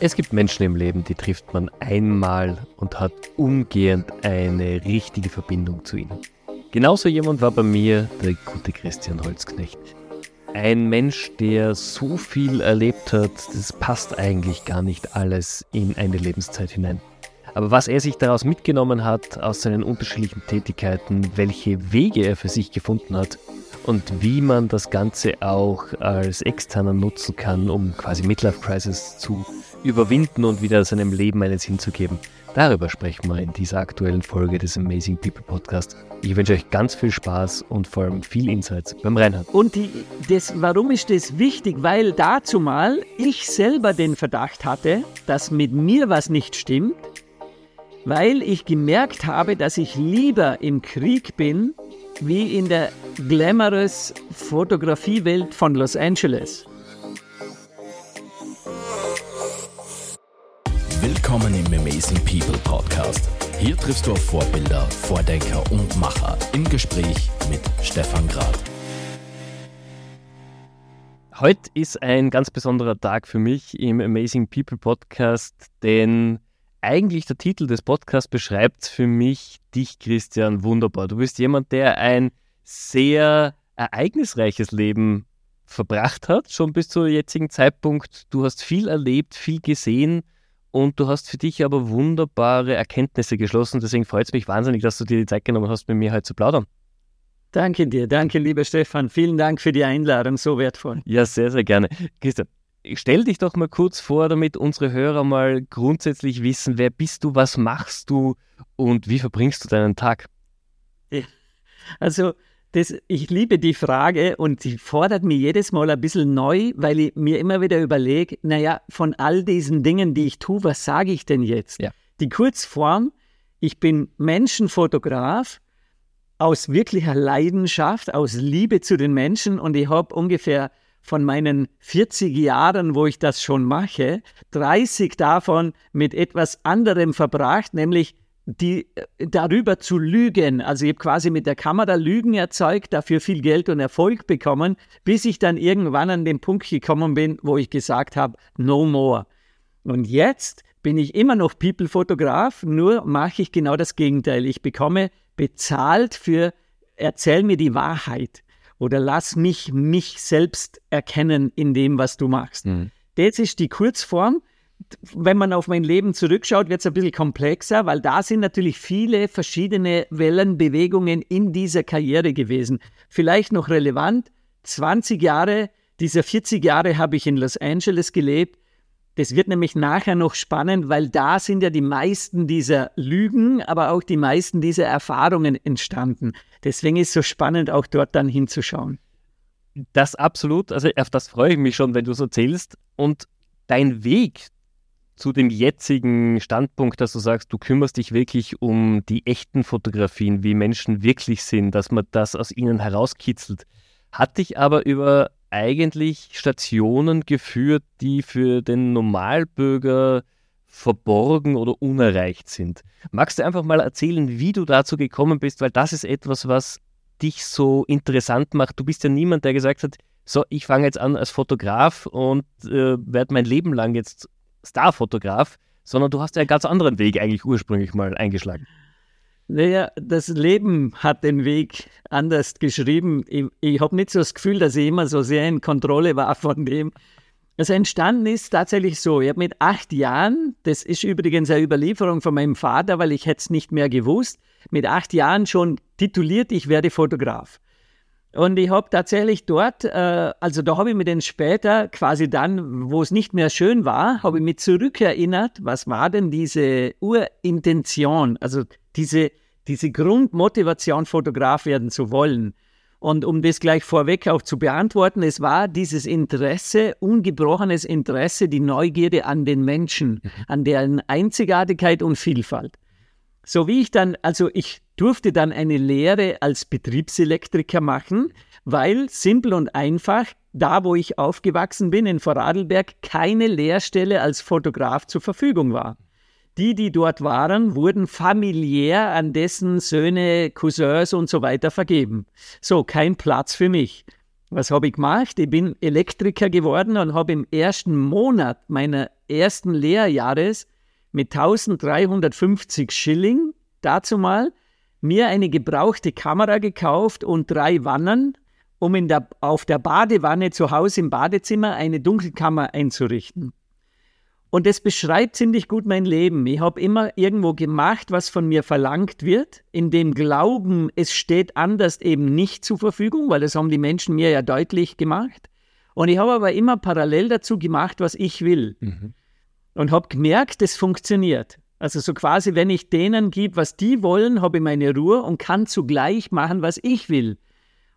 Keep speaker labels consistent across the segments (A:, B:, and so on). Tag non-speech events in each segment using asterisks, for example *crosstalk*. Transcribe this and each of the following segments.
A: Es gibt Menschen im Leben, die trifft man einmal und hat umgehend eine richtige Verbindung zu ihnen. Genauso jemand war bei mir der gute Christian Holzknecht. Ein Mensch, der so viel erlebt hat, das passt eigentlich gar nicht alles in eine Lebenszeit hinein. Aber was er sich daraus mitgenommen hat, aus seinen unterschiedlichen Tätigkeiten, welche Wege er für sich gefunden hat und wie man das Ganze auch als Externer nutzen kann, um quasi Midlife Crisis zu überwinden und wieder seinem Leben einen Sinn zu geben. Darüber sprechen wir in dieser aktuellen Folge des Amazing People Podcast. Ich wünsche euch ganz viel Spaß und vor allem viel Insights beim Reinhard.
B: Und die, das, warum ist das wichtig? Weil dazu mal ich selber den Verdacht hatte, dass mit mir was nicht stimmt, weil ich gemerkt habe, dass ich lieber im Krieg bin, wie in der glamorous Fotografiewelt von Los Angeles.
C: Willkommen im Amazing People Podcast. Hier triffst du auf Vorbilder, Vordenker und Macher im Gespräch mit Stefan Grad.
A: Heute ist ein ganz besonderer Tag für mich im Amazing People Podcast, denn eigentlich der Titel des Podcasts beschreibt für mich dich, Christian, wunderbar. Du bist jemand, der ein sehr ereignisreiches Leben verbracht hat, schon bis zum jetzigen Zeitpunkt. Du hast viel erlebt, viel gesehen und du hast für dich aber wunderbare Erkenntnisse geschlossen. Deswegen freut es mich wahnsinnig, dass du dir die Zeit genommen hast, mit mir heute zu plaudern.
B: Danke dir, danke lieber Stefan. Vielen Dank für die Einladung, so wertvoll.
A: Ja, sehr, sehr gerne. Christian, stell dich doch mal kurz vor, damit unsere Hörer mal grundsätzlich wissen, wer bist du, was machst du und wie verbringst du deinen Tag?
B: Ja. Also das, ich liebe die Frage und sie fordert mich jedes Mal ein bisschen neu, weil ich mir immer wieder überlege, naja, von all diesen Dingen, die ich tue, was sage ich denn jetzt? Ja. Die Kurzform, ich bin Menschenfotograf aus wirklicher Leidenschaft, aus Liebe zu den Menschen und ich habe ungefähr von meinen 40 Jahren, wo ich das schon mache, 30 davon mit etwas anderem verbracht, nämlich die äh, darüber zu lügen. Also ich habe quasi mit der Kamera Lügen erzeugt, dafür viel Geld und Erfolg bekommen, bis ich dann irgendwann an den Punkt gekommen bin, wo ich gesagt habe, no more. Und jetzt bin ich immer noch People-Fotograf, nur mache ich genau das Gegenteil. Ich bekomme bezahlt für erzähl mir die Wahrheit oder lass mich mich selbst erkennen in dem, was du machst. Mhm. Das ist die Kurzform wenn man auf mein Leben zurückschaut, wird es ein bisschen komplexer, weil da sind natürlich viele verschiedene Wellenbewegungen in dieser Karriere gewesen. Vielleicht noch relevant, 20 Jahre, dieser 40 Jahre habe ich in Los Angeles gelebt. Das wird nämlich nachher noch spannend, weil da sind ja die meisten dieser Lügen, aber auch die meisten dieser Erfahrungen entstanden. Deswegen ist es so spannend, auch dort dann hinzuschauen.
A: Das absolut, also auf das freue ich mich schon, wenn du so zählst. Und dein Weg zu dem jetzigen Standpunkt, dass du sagst, du kümmerst dich wirklich um die echten Fotografien, wie Menschen wirklich sind, dass man das aus ihnen herauskitzelt, hat dich aber über eigentlich Stationen geführt, die für den Normalbürger verborgen oder unerreicht sind. Magst du einfach mal erzählen, wie du dazu gekommen bist, weil das ist etwas, was dich so interessant macht. Du bist ja niemand, der gesagt hat, so, ich fange jetzt an als Fotograf und äh, werde mein Leben lang jetzt Starfotograf, sondern du hast ja einen ganz anderen Weg eigentlich ursprünglich mal eingeschlagen.
B: Naja, das Leben hat den Weg anders geschrieben. Ich, ich habe nicht so das Gefühl, dass ich immer so sehr in Kontrolle war von dem. Also entstanden ist tatsächlich so, ich habe mit acht Jahren, das ist übrigens eine Überlieferung von meinem Vater, weil ich hätte es nicht mehr gewusst, mit acht Jahren schon tituliert, ich werde Fotograf. Und ich habe tatsächlich dort, äh, also da habe ich mich dann später, quasi dann, wo es nicht mehr schön war, habe ich mich zurückerinnert, was war denn diese Urintention, also diese, diese Grundmotivation, Fotograf werden zu wollen. Und um das gleich vorweg auch zu beantworten, es war dieses Interesse, ungebrochenes Interesse, die Neugierde an den Menschen, mhm. an deren Einzigartigkeit und Vielfalt. So wie ich dann, also ich durfte dann eine Lehre als Betriebselektriker machen, weil simpel und einfach, da wo ich aufgewachsen bin in Vorarlberg, keine Lehrstelle als Fotograf zur Verfügung war. Die, die dort waren, wurden familiär an dessen Söhne, Cousins und so weiter vergeben. So, kein Platz für mich. Was habe ich gemacht? Ich bin Elektriker geworden und habe im ersten Monat meiner ersten Lehrjahres mit 1350 Schilling, dazu mal, mir eine gebrauchte Kamera gekauft und drei Wannen, um in der, auf der Badewanne zu Hause im Badezimmer eine Dunkelkammer einzurichten. Und das beschreibt ziemlich gut mein Leben. Ich habe immer irgendwo gemacht, was von mir verlangt wird, in dem Glauben, es steht anders eben nicht zur Verfügung, weil das haben die Menschen mir ja deutlich gemacht. Und ich habe aber immer parallel dazu gemacht, was ich will. Mhm. Und habe gemerkt, das funktioniert. Also so quasi, wenn ich denen gebe, was die wollen, habe ich meine Ruhe und kann zugleich machen, was ich will.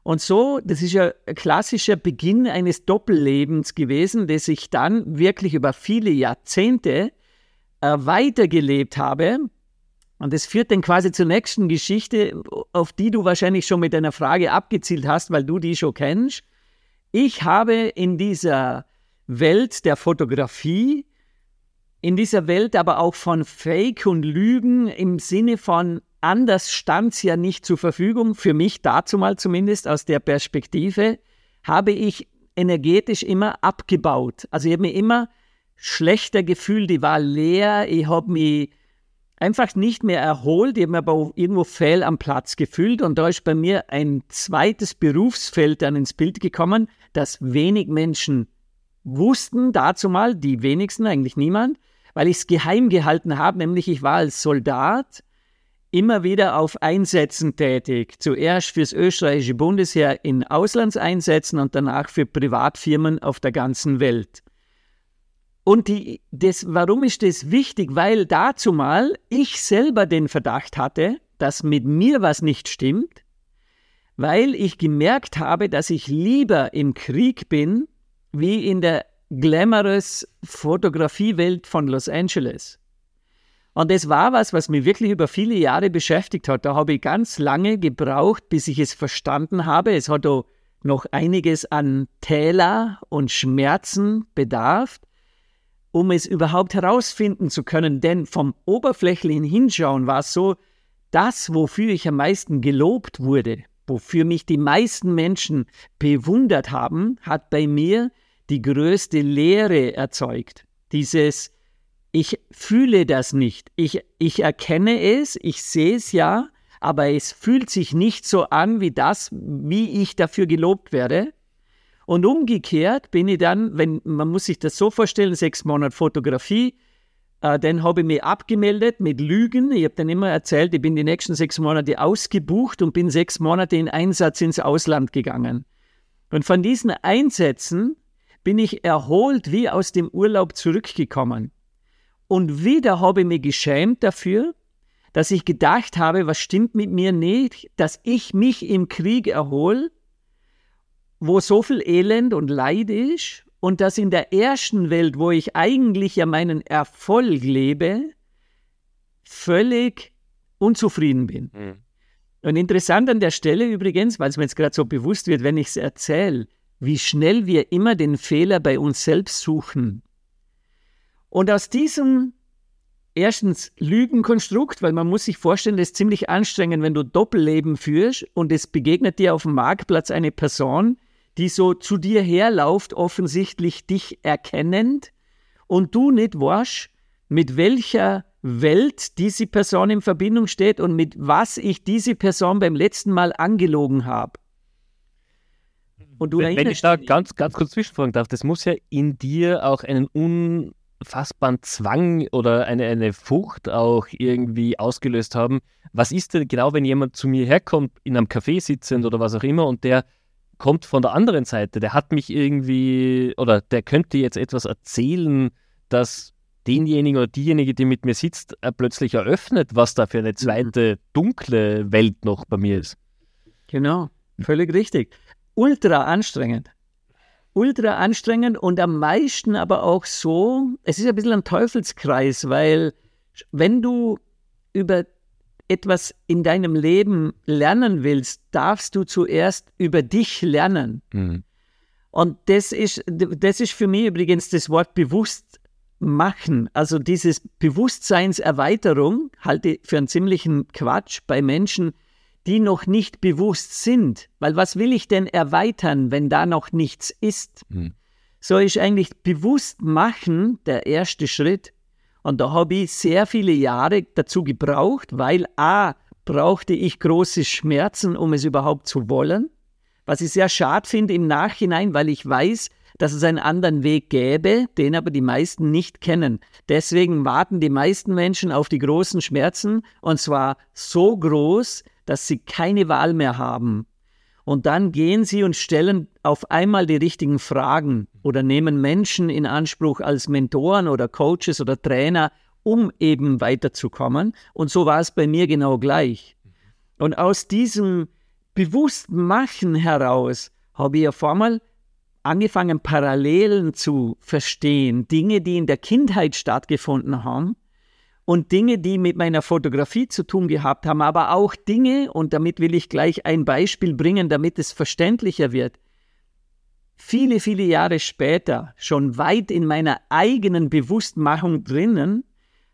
B: Und so, das ist ja ein klassischer Beginn eines Doppellebens gewesen, das ich dann wirklich über viele Jahrzehnte äh, weitergelebt habe. Und das führt dann quasi zur nächsten Geschichte, auf die du wahrscheinlich schon mit deiner Frage abgezielt hast, weil du die schon kennst. Ich habe in dieser Welt der Fotografie, in dieser Welt aber auch von Fake und Lügen im Sinne von anders stand es ja nicht zur Verfügung, für mich dazu mal zumindest aus der Perspektive, habe ich energetisch immer abgebaut. Also ich habe mir immer schlechter gefühlt, ich war leer, ich habe mich einfach nicht mehr erholt, ich habe mir aber irgendwo fehl am Platz gefühlt und da ist bei mir ein zweites Berufsfeld dann ins Bild gekommen, das wenig Menschen wussten, dazu mal, die wenigsten, eigentlich niemand, weil ich es geheim gehalten habe, nämlich ich war als Soldat immer wieder auf Einsätzen tätig. Zuerst fürs österreichische Bundesheer in Auslandseinsätzen und danach für Privatfirmen auf der ganzen Welt. Und die, das, warum ist das wichtig? Weil dazu mal ich selber den Verdacht hatte, dass mit mir was nicht stimmt, weil ich gemerkt habe, dass ich lieber im Krieg bin, wie in der glamorous Fotografiewelt von Los Angeles. Und das war was, was mich wirklich über viele Jahre beschäftigt hat. Da habe ich ganz lange gebraucht, bis ich es verstanden habe. Es hat auch noch einiges an Täler und Schmerzen bedarf, um es überhaupt herausfinden zu können. Denn vom oberflächlichen Hinschauen war es so, das, wofür ich am meisten gelobt wurde, wofür mich die meisten Menschen bewundert haben, hat bei mir die größte Lehre erzeugt. Dieses ich fühle das nicht. Ich, ich erkenne es, ich sehe es ja, aber es fühlt sich nicht so an wie das, wie ich dafür gelobt werde. Und umgekehrt bin ich dann, wenn man muss sich das so vorstellen, sechs Monate Fotografie, äh, dann habe ich mich abgemeldet mit Lügen. Ich habe dann immer erzählt, ich bin die nächsten sechs Monate ausgebucht und bin sechs Monate in Einsatz ins Ausland gegangen. Und von diesen Einsätzen bin ich erholt wie aus dem Urlaub zurückgekommen. Und wieder habe ich mich geschämt dafür, dass ich gedacht habe, was stimmt mit mir nicht, dass ich mich im Krieg erhole, wo so viel Elend und Leid ist, und dass in der ersten Welt, wo ich eigentlich ja meinen Erfolg lebe, völlig unzufrieden bin. Mhm. Und interessant an der Stelle übrigens, weil es mir jetzt gerade so bewusst wird, wenn ich es erzähle, wie schnell wir immer den Fehler bei uns selbst suchen. Und aus diesem erstens Lügenkonstrukt, weil man muss sich vorstellen, das ist ziemlich anstrengend, wenn du Doppelleben führst und es begegnet dir auf dem Marktplatz eine Person, die so zu dir herläuft, offensichtlich dich erkennend und du nicht weißt, mit welcher Welt diese Person in Verbindung steht und mit was ich diese Person beim letzten Mal angelogen habe.
A: Und du wenn, wenn ich da ganz, ganz kurz zwischenfragen darf, das muss ja in dir auch einen un unfassbaren Zwang oder eine, eine Furcht auch irgendwie ausgelöst haben. Was ist denn genau, wenn jemand zu mir herkommt, in einem Café sitzend oder was auch immer und der kommt von der anderen Seite, der hat mich irgendwie oder der könnte jetzt etwas erzählen, das denjenigen oder diejenige, die mit mir sitzt, äh, plötzlich eröffnet, was da für eine zweite dunkle Welt noch bei mir ist.
B: Genau, völlig richtig. Ultra anstrengend ultra anstrengend und am meisten aber auch so, es ist ein bisschen ein Teufelskreis, weil wenn du über etwas in deinem Leben lernen willst, darfst du zuerst über dich lernen. Mhm. Und das ist, das ist für mich übrigens das Wort bewusst machen. Also dieses Bewusstseinserweiterung halte ich für einen ziemlichen Quatsch bei Menschen, die noch nicht bewusst sind. Weil was will ich denn erweitern, wenn da noch nichts ist? Hm. So ist eigentlich bewusst machen der erste Schritt. Und da habe ich sehr viele Jahre dazu gebraucht, weil a, brauchte ich große Schmerzen, um es überhaupt zu wollen. Was ich sehr schade finde im Nachhinein, weil ich weiß, dass es einen anderen Weg gäbe, den aber die meisten nicht kennen. Deswegen warten die meisten Menschen auf die großen Schmerzen und zwar so groß, dass sie keine Wahl mehr haben. Und dann gehen sie und stellen auf einmal die richtigen Fragen oder nehmen Menschen in Anspruch als Mentoren oder Coaches oder Trainer, um eben weiterzukommen. Und so war es bei mir genau gleich. Und aus diesem Bewusstmachen heraus habe ich auf einmal angefangen, Parallelen zu verstehen, Dinge, die in der Kindheit stattgefunden haben und Dinge, die mit meiner Fotografie zu tun gehabt haben, aber auch Dinge, und damit will ich gleich ein Beispiel bringen, damit es verständlicher wird. Viele, viele Jahre später, schon weit in meiner eigenen Bewusstmachung drinnen,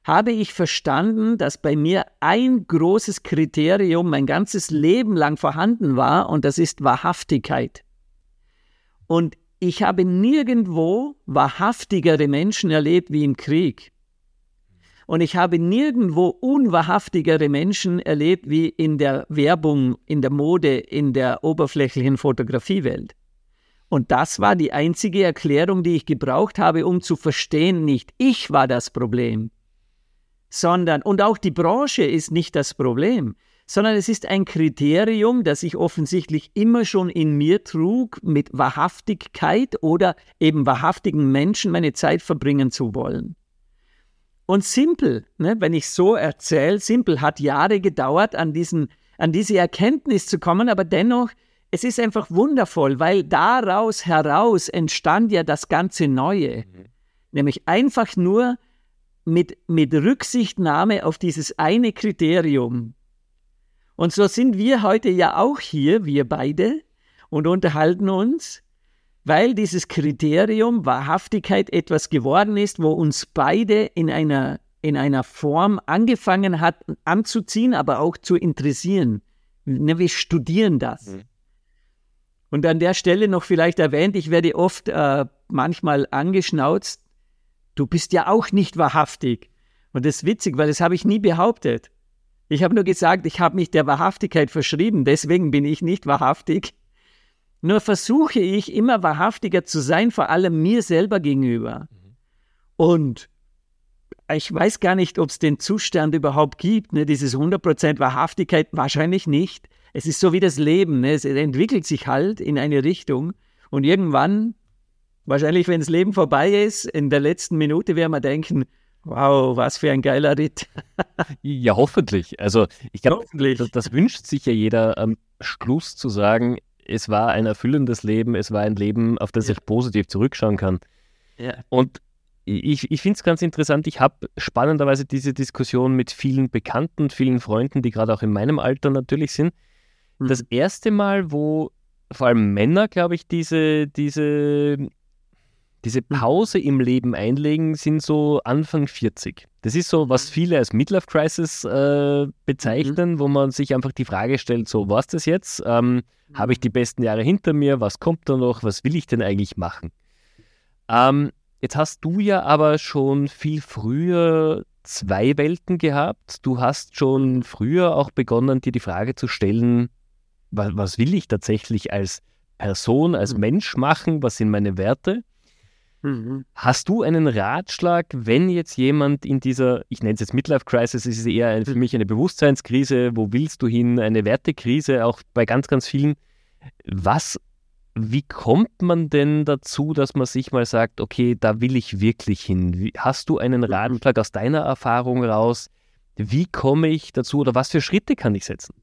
B: habe ich verstanden, dass bei mir ein großes Kriterium mein ganzes Leben lang vorhanden war, und das ist Wahrhaftigkeit. Und ich habe nirgendwo wahrhaftigere Menschen erlebt wie im Krieg. Und ich habe nirgendwo unwahrhaftigere Menschen erlebt wie in der Werbung, in der Mode, in der oberflächlichen Fotografiewelt. Und das war die einzige Erklärung, die ich gebraucht habe, um zu verstehen, nicht ich war das Problem, sondern, und auch die Branche ist nicht das Problem, sondern es ist ein Kriterium, das ich offensichtlich immer schon in mir trug, mit Wahrhaftigkeit oder eben wahrhaftigen Menschen meine Zeit verbringen zu wollen. Und Simple, ne, wenn ich so erzähle, Simple hat Jahre gedauert, an, diesen, an diese Erkenntnis zu kommen, aber dennoch, es ist einfach wundervoll, weil daraus heraus entstand ja das ganze Neue. Mhm. Nämlich einfach nur mit, mit Rücksichtnahme auf dieses eine Kriterium. Und so sind wir heute ja auch hier, wir beide, und unterhalten uns weil dieses Kriterium Wahrhaftigkeit etwas geworden ist, wo uns beide in einer, in einer Form angefangen hat anzuziehen, aber auch zu interessieren. Ne, wir studieren das. Mhm. Und an der Stelle noch vielleicht erwähnt, ich werde oft äh, manchmal angeschnauzt, du bist ja auch nicht wahrhaftig. Und das ist witzig, weil das habe ich nie behauptet. Ich habe nur gesagt, ich habe mich der Wahrhaftigkeit verschrieben, deswegen bin ich nicht wahrhaftig. Nur versuche ich immer wahrhaftiger zu sein, vor allem mir selber gegenüber. Und ich weiß gar nicht, ob es den Zustand überhaupt gibt, ne? dieses 100% Wahrhaftigkeit, wahrscheinlich nicht. Es ist so wie das Leben, ne? es entwickelt sich halt in eine Richtung und irgendwann, wahrscheinlich wenn das Leben vorbei ist, in der letzten Minute werden wir denken, wow, was für ein geiler Ritt.
A: ja, hoffentlich. Also ich glaube, das, das, wünscht sich ja jeder am Schluss zu sagen, es war ein erfüllendes Leben, es war ein Leben, auf das ja. ich positiv zurückschauen kann. Ja. Und ich, ich finde es ganz interessant, ich habe spannenderweise diese Diskussion mit vielen Bekannten, vielen Freunden, die gerade auch in meinem Alter natürlich sind. Mhm. Das erste Mal, wo vor allem Männer, glaube ich, diese, diese, diese mhm. Pause im Leben einlegen, sind so Anfang 40. Das ist so, was mhm. viele als Midlife Crisis äh, bezeichnen, mhm. wo man sich einfach die Frage stellt, so, was das jetzt? Ähm, habe ich die besten Jahre hinter mir? Was kommt da noch? Was will ich denn eigentlich machen? Ähm, jetzt hast du ja aber schon viel früher zwei Welten gehabt. Du hast schon früher auch begonnen, dir die Frage zu stellen, was, was will ich tatsächlich als Person, als mhm. Mensch machen? Was sind meine Werte? Mhm. Hast du einen Ratschlag, wenn jetzt jemand in dieser, ich nenne es jetzt Midlife Crisis, es ist eher für mhm. mich eine Bewusstseinskrise, wo willst du hin, eine Wertekrise, auch bei ganz, ganz vielen. Was, wie kommt man denn dazu, dass man sich mal sagt, okay, da will ich wirklich hin? Wie, hast du einen mhm. Ratschlag aus deiner Erfahrung raus? Wie komme ich dazu oder was für Schritte kann ich setzen?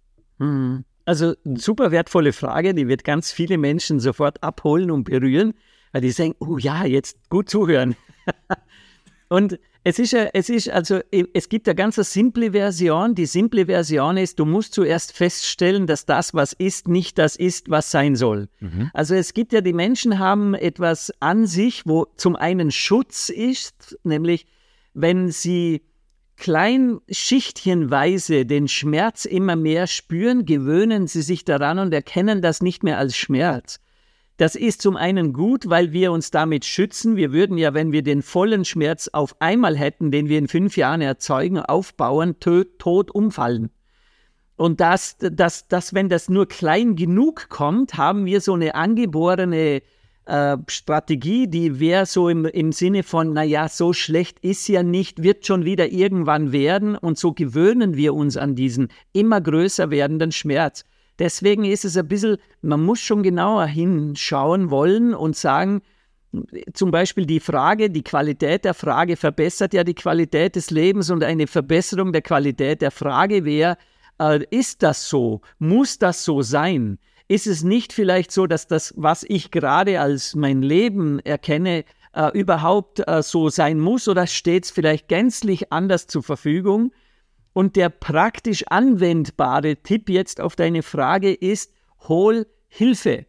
B: Also, super wertvolle Frage, die wird ganz viele Menschen sofort abholen und berühren weil die sagen, oh ja, jetzt gut zuhören. *laughs* und es ist, ja, es ist also, es gibt eine ganz simple Version. Die simple Version ist, du musst zuerst feststellen, dass das, was ist, nicht das ist, was sein soll. Mhm. Also es gibt ja, die Menschen haben etwas an sich, wo zum einen Schutz ist, nämlich wenn sie klein schichtchenweise den Schmerz immer mehr spüren, gewöhnen sie sich daran und erkennen das nicht mehr als Schmerz. Das ist zum einen gut, weil wir uns damit schützen. Wir würden ja, wenn wir den vollen Schmerz auf einmal hätten, den wir in fünf Jahren erzeugen, aufbauen, tot, umfallen. Und das, das, das, wenn das nur klein genug kommt, haben wir so eine angeborene äh, Strategie, die wäre so im, im Sinne von, naja, so schlecht ist ja nicht, wird schon wieder irgendwann werden. Und so gewöhnen wir uns an diesen immer größer werdenden Schmerz. Deswegen ist es ein bisschen, man muss schon genauer hinschauen wollen und sagen, zum Beispiel die Frage, die Qualität der Frage verbessert ja die Qualität des Lebens und eine Verbesserung der Qualität der Frage wäre, äh, ist das so? Muss das so sein? Ist es nicht vielleicht so, dass das, was ich gerade als mein Leben erkenne, äh, überhaupt äh, so sein muss oder steht es vielleicht gänzlich anders zur Verfügung? Und der praktisch anwendbare Tipp jetzt auf deine Frage ist, hol Hilfe.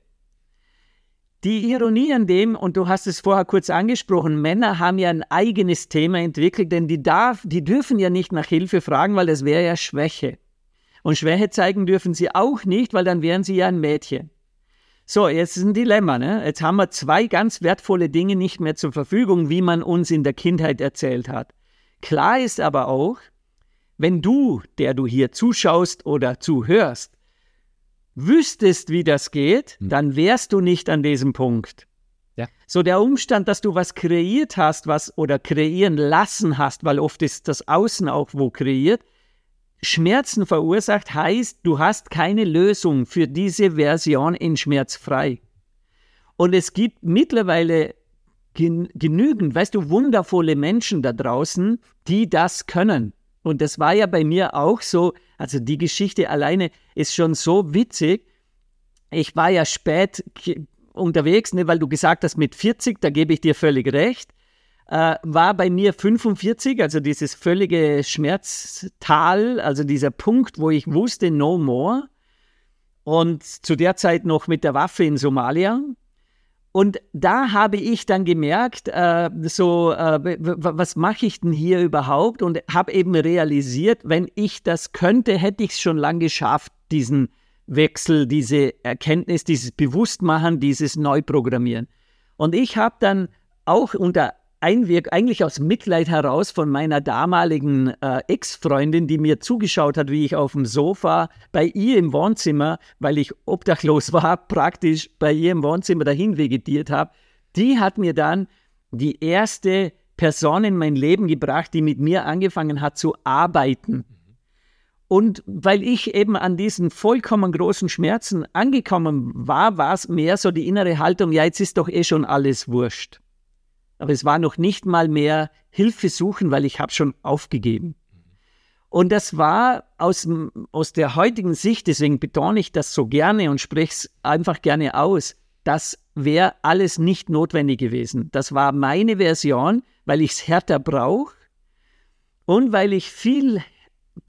B: Die Ironie an dem, und du hast es vorher kurz angesprochen, Männer haben ja ein eigenes Thema entwickelt, denn die, darf, die dürfen ja nicht nach Hilfe fragen, weil das wäre ja Schwäche. Und Schwäche zeigen dürfen sie auch nicht, weil dann wären sie ja ein Mädchen. So, jetzt ist ein Dilemma. Ne? Jetzt haben wir zwei ganz wertvolle Dinge nicht mehr zur Verfügung, wie man uns in der Kindheit erzählt hat. Klar ist aber auch, wenn du, der du hier zuschaust oder zuhörst, wüsstest, wie das geht, hm. dann wärst du nicht an diesem Punkt. Ja. So der Umstand, dass du was kreiert hast, was oder kreieren lassen hast, weil oft ist das Außen auch wo kreiert, Schmerzen verursacht, heißt, du hast keine Lösung für diese Version in schmerzfrei. Und es gibt mittlerweile gen genügend, weißt du, wundervolle Menschen da draußen, die das können. Und das war ja bei mir auch so, also die Geschichte alleine ist schon so witzig. Ich war ja spät unterwegs, ne, weil du gesagt hast, mit 40, da gebe ich dir völlig recht äh, war bei mir 45, also dieses völlige Schmerztal, also dieser Punkt, wo ich wusste, no more. Und zu der Zeit noch mit der Waffe in Somalia. Und da habe ich dann gemerkt, äh, so, äh, was mache ich denn hier überhaupt? Und habe eben realisiert, wenn ich das könnte, hätte ich es schon lange geschafft, diesen Wechsel, diese Erkenntnis, dieses Bewusstmachen, dieses Neuprogrammieren. Und ich habe dann auch unter Einwirk eigentlich aus Mitleid heraus von meiner damaligen äh, Ex-Freundin, die mir zugeschaut hat, wie ich auf dem Sofa bei ihr im Wohnzimmer, weil ich obdachlos *laughs* war, praktisch bei ihr im Wohnzimmer dahin vegetiert habe. Die hat mir dann die erste Person in mein Leben gebracht, die mit mir angefangen hat zu arbeiten. Und weil ich eben an diesen vollkommen großen Schmerzen angekommen war, war es mehr so die innere Haltung, ja, jetzt ist doch eh schon alles wurscht aber es war noch nicht mal mehr Hilfe suchen, weil ich habe schon aufgegeben. Und das war aus, aus der heutigen Sicht, deswegen betone ich das so gerne und spreche es einfach gerne aus, das wäre alles nicht notwendig gewesen. Das war meine Version, weil ich es härter brauche und weil ich viel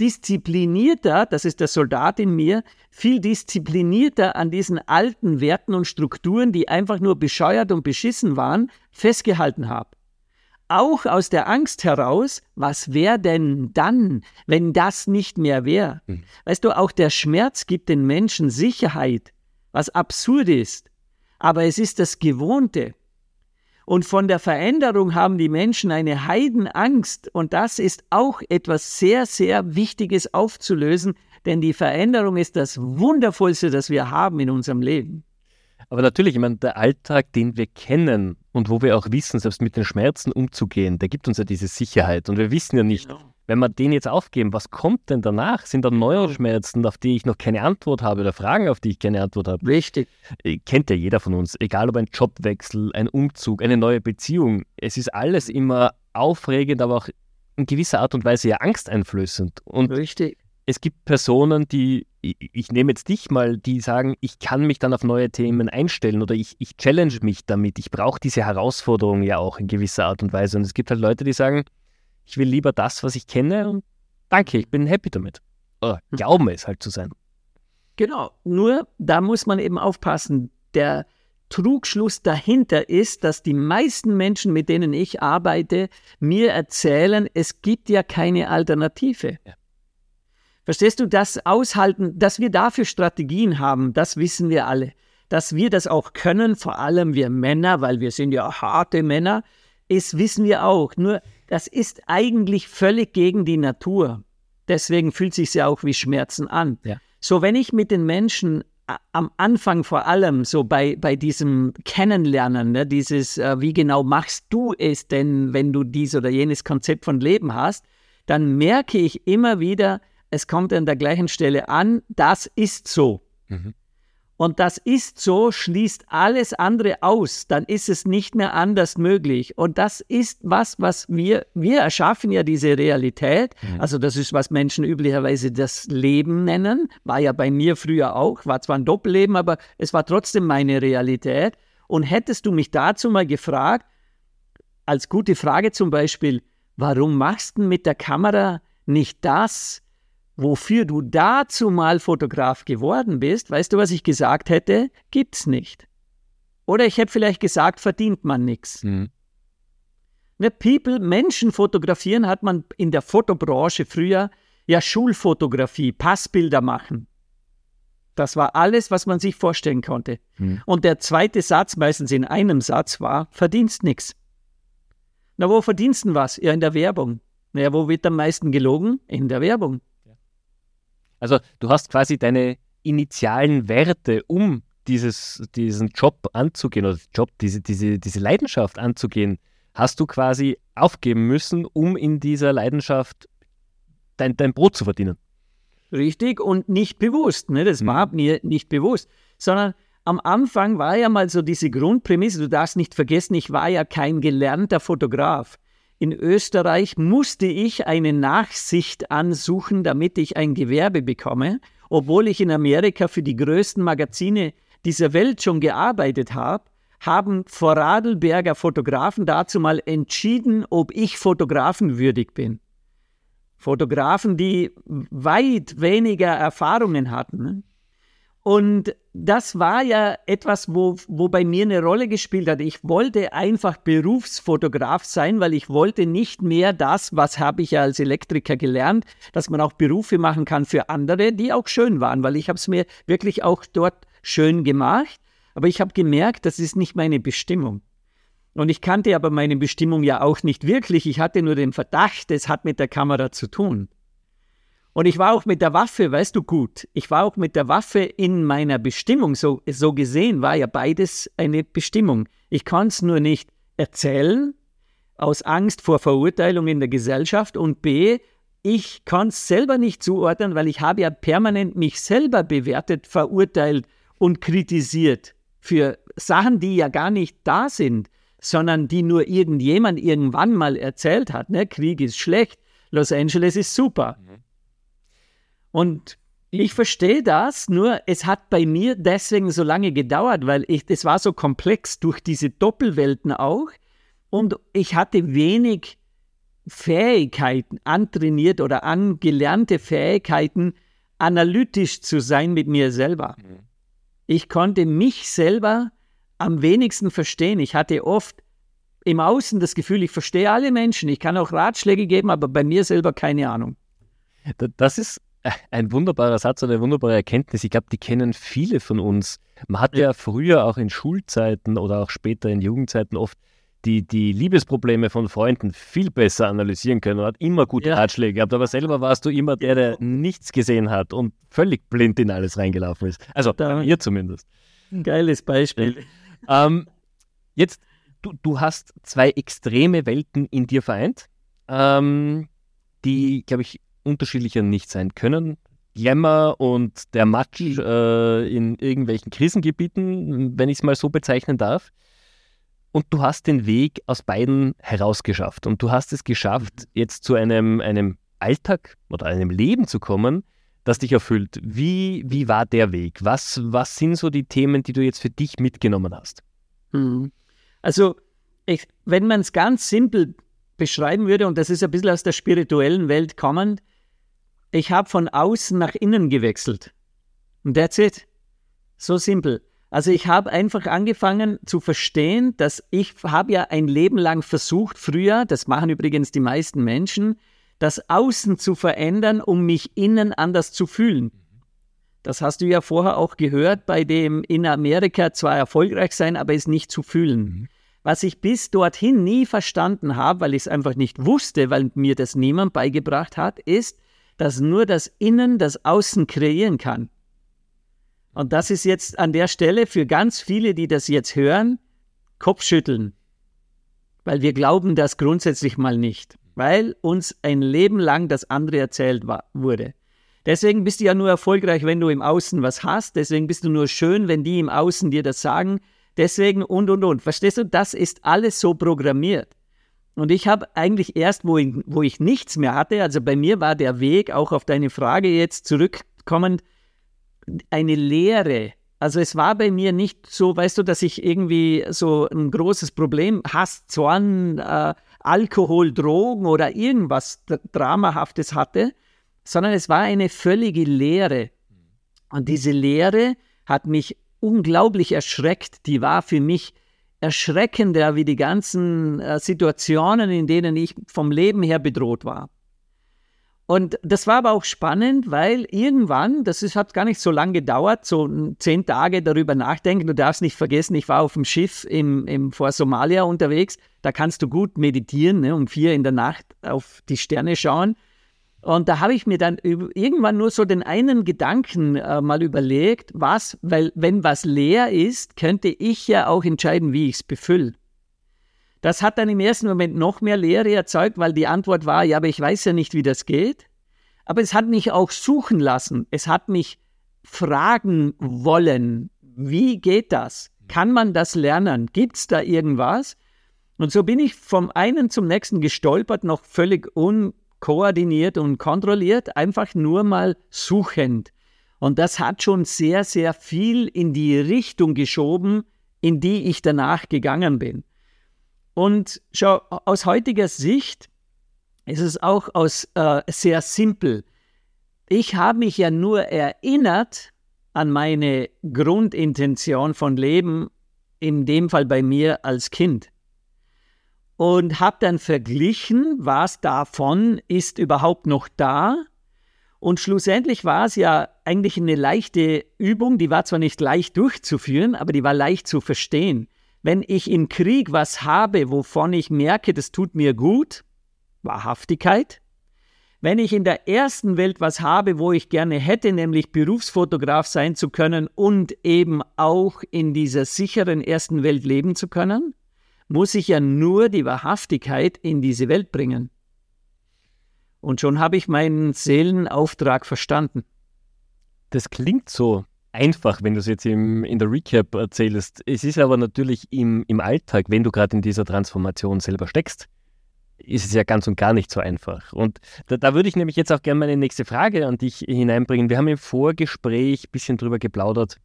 B: disziplinierter, das ist der Soldat in mir, viel disziplinierter an diesen alten Werten und Strukturen, die einfach nur bescheuert und beschissen waren, festgehalten habe. Auch aus der Angst heraus, was wäre denn dann, wenn das nicht mehr wäre? Mhm. Weißt du, auch der Schmerz gibt den Menschen Sicherheit, was absurd ist. Aber es ist das Gewohnte. Und von der Veränderung haben die Menschen eine Heidenangst. Und das ist auch etwas sehr, sehr Wichtiges aufzulösen, denn die Veränderung ist das Wundervollste, das wir haben in unserem Leben.
A: Aber natürlich, ich meine, der Alltag, den wir kennen und wo wir auch wissen, selbst mit den Schmerzen umzugehen, der gibt uns ja diese Sicherheit. Und wir wissen ja nicht, genau wenn wir den jetzt aufgeben, was kommt denn danach? Sind da neue Schmerzen, auf die ich noch keine Antwort habe oder Fragen, auf die ich keine Antwort habe?
B: Richtig.
A: Äh, kennt ja jeder von uns, egal ob ein Jobwechsel, ein Umzug, eine neue Beziehung. Es ist alles immer aufregend, aber auch in gewisser Art und Weise ja angsteinflößend. Und
B: Richtig.
A: Es gibt Personen, die, ich, ich nehme jetzt dich mal, die sagen, ich kann mich dann auf neue Themen einstellen oder ich, ich challenge mich damit. Ich brauche diese Herausforderung ja auch in gewisser Art und Weise. Und es gibt halt Leute, die sagen, ich will lieber das, was ich kenne und danke, ich bin happy damit. Oder hm. glauben es halt zu sein.
B: Genau, nur da muss man eben aufpassen. Der, Trugschluss dahinter ist, dass die meisten Menschen, mit denen ich arbeite, mir erzählen, es gibt ja keine Alternative. Ja. Verstehst du, das Aushalten, dass wir dafür Strategien haben, das wissen wir alle. Dass wir das auch können, vor allem wir Männer, weil wir sind ja harte Männer, ist, wissen wir auch. Nur, das ist eigentlich völlig gegen die Natur. Deswegen fühlt sich ja auch wie Schmerzen an. Ja. So, wenn ich mit den Menschen am Anfang vor allem so bei, bei diesem Kennenlernen, ne, dieses, äh, wie genau machst du es denn, wenn du dies oder jenes Konzept von Leben hast, dann merke ich immer wieder, es kommt an der gleichen Stelle an, das ist so. Mhm. Und das ist so, schließt alles andere aus. Dann ist es nicht mehr anders möglich. Und das ist was, was wir, wir erschaffen ja diese Realität. Mhm. Also das ist, was Menschen üblicherweise das Leben nennen. War ja bei mir früher auch. War zwar ein Doppelleben, aber es war trotzdem meine Realität. Und hättest du mich dazu mal gefragt, als gute Frage zum Beispiel, warum machst du mit der Kamera nicht das, wofür du dazu mal Fotograf geworden bist, weißt du, was ich gesagt hätte? Gibt's nicht. Oder ich hätte vielleicht gesagt, verdient man nichts. Mhm. Ne, People, Menschen fotografieren hat man in der Fotobranche früher ja Schulfotografie, Passbilder machen. Das war alles, was man sich vorstellen konnte. Mhm. Und der zweite Satz, meistens in einem Satz, war, verdienst nichts. Na, wo verdienst du was? Ja, in der Werbung. Naja, wo wird am meisten gelogen? In der Werbung.
A: Also du hast quasi deine initialen Werte, um dieses, diesen Job anzugehen oder Job, diese, diese, diese Leidenschaft anzugehen, hast du quasi aufgeben müssen, um in dieser Leidenschaft dein, dein Brot zu verdienen.
B: Richtig und nicht bewusst. Ne? Das mhm. war mir nicht bewusst, sondern am Anfang war ja mal so diese Grundprämisse, du darfst nicht vergessen, ich war ja kein gelernter Fotograf. In Österreich musste ich eine Nachsicht ansuchen, damit ich ein Gewerbe bekomme, obwohl ich in Amerika für die größten Magazine dieser Welt schon gearbeitet habe, haben Vorarlberger Fotografen dazu mal entschieden, ob ich fotografenwürdig bin. Fotografen, die weit weniger Erfahrungen hatten. Und das war ja etwas, wo, wo bei mir eine Rolle gespielt hat. Ich wollte einfach Berufsfotograf sein, weil ich wollte nicht mehr das, was habe ich ja als Elektriker gelernt, dass man auch Berufe machen kann für andere, die auch schön waren, weil ich habe es mir wirklich auch dort schön gemacht. Aber ich habe gemerkt, das ist nicht meine Bestimmung. Und ich kannte aber meine Bestimmung ja auch nicht wirklich. Ich hatte nur den Verdacht, es hat mit der Kamera zu tun. Und ich war auch mit der Waffe, weißt du gut, ich war auch mit der Waffe in meiner Bestimmung, so, so gesehen war ja beides eine Bestimmung. Ich kann es nur nicht erzählen, aus Angst vor Verurteilung in der Gesellschaft und b, ich kann es selber nicht zuordnen, weil ich habe ja permanent mich selber bewertet, verurteilt und kritisiert für Sachen, die ja gar nicht da sind, sondern die nur irgendjemand irgendwann mal erzählt hat. Ne? Krieg ist schlecht, Los Angeles ist super. Mhm. Und ich verstehe das, nur es hat bei mir deswegen so lange gedauert, weil ich, das war so komplex durch diese Doppelwelten auch. Und ich hatte wenig Fähigkeiten antrainiert oder angelernte Fähigkeiten, analytisch zu sein mit mir selber. Mhm. Ich konnte mich selber am wenigsten verstehen. Ich hatte oft im Außen das Gefühl, ich verstehe alle Menschen, ich kann auch Ratschläge geben, aber bei mir selber keine Ahnung.
A: Das ist ein wunderbarer Satz und eine wunderbare Erkenntnis. Ich glaube, die kennen viele von uns. Man hat ja. ja früher auch in Schulzeiten oder auch später in Jugendzeiten oft die, die Liebesprobleme von Freunden viel besser analysieren können und hat immer gute ja. Ratschläge gehabt. Aber selber warst du immer der, der nichts gesehen hat und völlig blind in alles reingelaufen ist. Also da, mir zumindest.
B: Ein geiles Beispiel.
A: Ähm, jetzt, du, du hast zwei extreme Welten in dir vereint, ähm, die, glaube ich, unterschiedlicher nicht sein können. Glamour und der Matsch mhm. äh, in irgendwelchen Krisengebieten, wenn ich es mal so bezeichnen darf. Und du hast den Weg aus beiden herausgeschafft. Und du hast es geschafft, mhm. jetzt zu einem, einem Alltag oder einem Leben zu kommen, das dich erfüllt. Wie, wie war der Weg? Was, was sind so die Themen, die du jetzt für dich mitgenommen hast?
B: Mhm. Also, ich, wenn man es ganz simpel beschreiben würde, und das ist ein bisschen aus der spirituellen Welt kommend, ich habe von außen nach innen gewechselt. Und that's it. So simpel. Also ich habe einfach angefangen zu verstehen, dass ich habe ja ein Leben lang versucht, früher, das machen übrigens die meisten Menschen, das Außen zu verändern, um mich innen anders zu fühlen. Das hast du ja vorher auch gehört, bei dem in Amerika zwar erfolgreich sein, aber es nicht zu fühlen. Mhm. Was ich bis dorthin nie verstanden habe, weil ich es einfach nicht wusste, weil mir das niemand beigebracht hat, ist, dass nur das Innen das Außen kreieren kann. Und das ist jetzt an der Stelle für ganz viele, die das jetzt hören, Kopfschütteln. Weil wir glauben das grundsätzlich mal nicht weil uns ein Leben lang das andere erzählt war, wurde. Deswegen bist du ja nur erfolgreich, wenn du im Außen was hast. Deswegen bist du nur schön, wenn die im Außen dir das sagen. Deswegen und, und, und. Verstehst du? Das ist alles so programmiert. Und ich habe eigentlich erst, wo ich, wo ich nichts mehr hatte, also bei mir war der Weg, auch auf deine Frage jetzt zurückkommend, eine Lehre. Also es war bei mir nicht so, weißt du, dass ich irgendwie so ein großes Problem, Hass, Zorn, äh, Alkohol, Drogen oder irgendwas Dramahaftes hatte, sondern es war eine völlige Leere. Und diese Leere hat mich unglaublich erschreckt. Die war für mich erschreckender wie die ganzen äh, Situationen, in denen ich vom Leben her bedroht war. Und das war aber auch spannend, weil irgendwann, das ist, hat gar nicht so lange gedauert, so zehn Tage darüber nachdenken. Du darfst nicht vergessen, ich war auf dem Schiff im, im, vor Somalia unterwegs. Da kannst du gut meditieren, ne, um vier in der Nacht auf die Sterne schauen. Und da habe ich mir dann irgendwann nur so den einen Gedanken äh, mal überlegt, was, weil wenn was leer ist, könnte ich ja auch entscheiden, wie ich es befülle. Das hat dann im ersten Moment noch mehr Leere erzeugt, weil die Antwort war, ja, aber ich weiß ja nicht, wie das geht. Aber es hat mich auch suchen lassen. Es hat mich fragen wollen, wie geht das? Kann man das lernen? Gibt es da irgendwas? Und so bin ich vom einen zum nächsten gestolpert, noch völlig unkoordiniert und kontrolliert, einfach nur mal suchend. Und das hat schon sehr, sehr viel in die Richtung geschoben, in die ich danach gegangen bin. Und schau, aus heutiger Sicht ist es auch aus, äh, sehr simpel. Ich habe mich ja nur erinnert an meine Grundintention von Leben, in dem Fall bei mir als Kind. Und habe dann verglichen, was davon ist überhaupt noch da. Und schlussendlich war es ja eigentlich eine leichte Übung, die war zwar nicht leicht durchzuführen, aber die war leicht zu verstehen. Wenn ich im Krieg was habe, wovon ich merke, das tut mir gut, Wahrhaftigkeit. Wenn ich in der ersten Welt was habe, wo ich gerne hätte, nämlich Berufsfotograf sein zu können und eben auch in dieser sicheren ersten Welt leben zu können, muss ich ja nur die Wahrhaftigkeit in diese Welt bringen. Und schon habe ich meinen Seelenauftrag verstanden.
A: Das klingt so einfach, wenn du es jetzt im, in der Recap erzählst. Es ist aber natürlich im, im Alltag, wenn du gerade in dieser Transformation selber steckst, ist es ja ganz und gar nicht so einfach. Und da, da würde ich nämlich jetzt auch gerne meine nächste Frage an dich hineinbringen. Wir haben im Vorgespräch ein bisschen drüber geplaudert.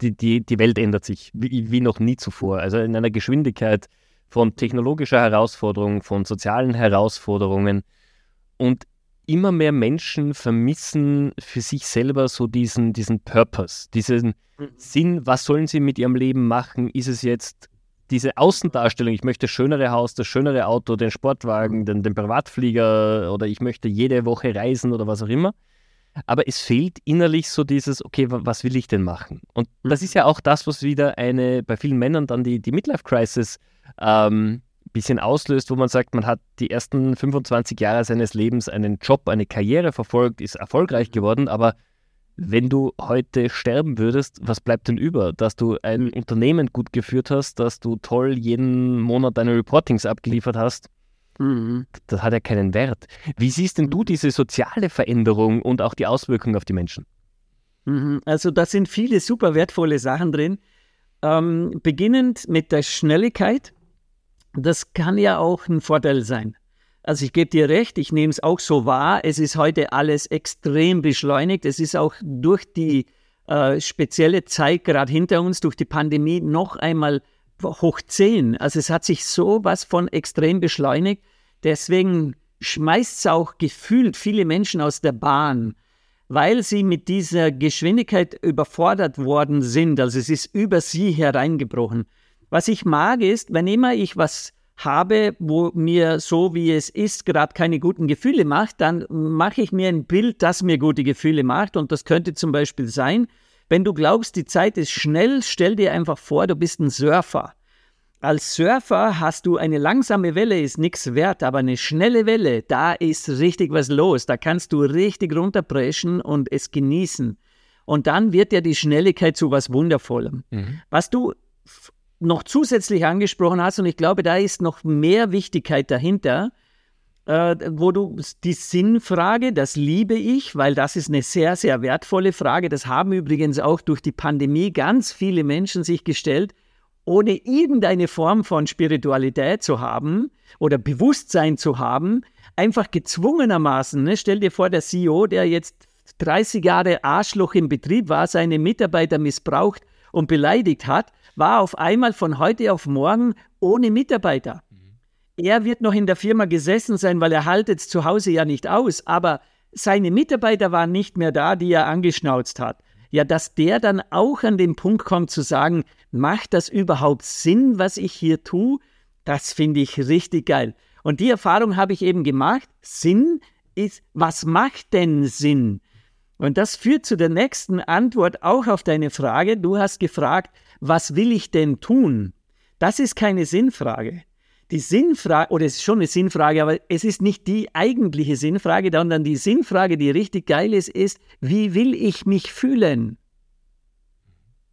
A: Die, die, die Welt ändert sich wie, wie noch nie zuvor. Also in einer Geschwindigkeit von technologischer Herausforderung, von sozialen Herausforderungen. Und immer mehr Menschen vermissen für sich selber so diesen, diesen Purpose, diesen mhm. Sinn, was sollen sie mit ihrem Leben machen? Ist es jetzt diese Außendarstellung, ich möchte das schönere Haus, das schönere Auto, den Sportwagen, den, den Privatflieger oder ich möchte jede Woche reisen oder was auch immer. Aber es fehlt innerlich so dieses, okay, was will ich denn machen? Und das ist ja auch das, was wieder eine, bei vielen Männern dann die, die Midlife-Crisis ähm, bisschen auslöst, wo man sagt, man hat die ersten 25 Jahre seines Lebens einen Job, eine Karriere verfolgt, ist erfolgreich geworden, aber wenn du heute sterben würdest, was bleibt denn über? Dass du ein mhm. Unternehmen gut geführt hast, dass du toll jeden Monat deine Reportings abgeliefert hast, mhm. das hat ja keinen Wert. Wie siehst denn du mhm. diese soziale Veränderung und auch die Auswirkungen auf die Menschen?
B: Mhm. Also da sind viele super wertvolle Sachen drin. Ähm, beginnend mit der Schnelligkeit das kann ja auch ein Vorteil sein. Also ich gebe dir recht, ich nehme es auch so wahr. Es ist heute alles extrem beschleunigt. Es ist auch durch die äh, spezielle Zeit gerade hinter uns, durch die Pandemie, noch einmal hoch 10. Also es hat sich so was von extrem beschleunigt. Deswegen schmeißt es auch gefühlt viele Menschen aus der Bahn. weil sie mit dieser Geschwindigkeit überfordert worden sind. Also es ist über sie hereingebrochen. Was ich mag ist, wenn immer ich was habe, wo mir so wie es ist gerade keine guten Gefühle macht, dann mache ich mir ein Bild, das mir gute Gefühle macht. Und das könnte zum Beispiel sein, wenn du glaubst, die Zeit ist schnell, stell dir einfach vor, du bist ein Surfer. Als Surfer hast du eine langsame Welle, ist nichts wert, aber eine schnelle Welle, da ist richtig was los. Da kannst du richtig runterpreschen und es genießen. Und dann wird ja die Schnelligkeit zu was Wundervollem. Mhm. Was du noch zusätzlich angesprochen hast, und ich glaube, da ist noch mehr Wichtigkeit dahinter, äh, wo du die Sinnfrage, das liebe ich, weil das ist eine sehr, sehr wertvolle Frage. Das haben übrigens auch durch die Pandemie ganz viele Menschen sich gestellt ohne irgendeine Form von Spiritualität zu haben oder Bewusstsein zu haben, einfach gezwungenermaßen, ne? stell dir vor, der CEO, der jetzt 30 Jahre Arschloch im Betrieb war, seine Mitarbeiter missbraucht und beleidigt hat, war auf einmal von heute auf morgen ohne Mitarbeiter. Er wird noch in der Firma gesessen sein, weil er haltet zu Hause ja nicht aus, aber seine Mitarbeiter waren nicht mehr da, die er angeschnauzt hat ja, dass der dann auch an den Punkt kommt zu sagen, macht das überhaupt Sinn, was ich hier tue? Das finde ich richtig geil. Und die Erfahrung habe ich eben gemacht. Sinn ist, was macht denn Sinn? Und das führt zu der nächsten Antwort auch auf deine Frage. Du hast gefragt, was will ich denn tun? Das ist keine Sinnfrage die Sinnfrage, oder es ist schon eine Sinnfrage, aber es ist nicht die eigentliche Sinnfrage, sondern die Sinnfrage, die richtig geil ist, ist, wie will ich mich fühlen?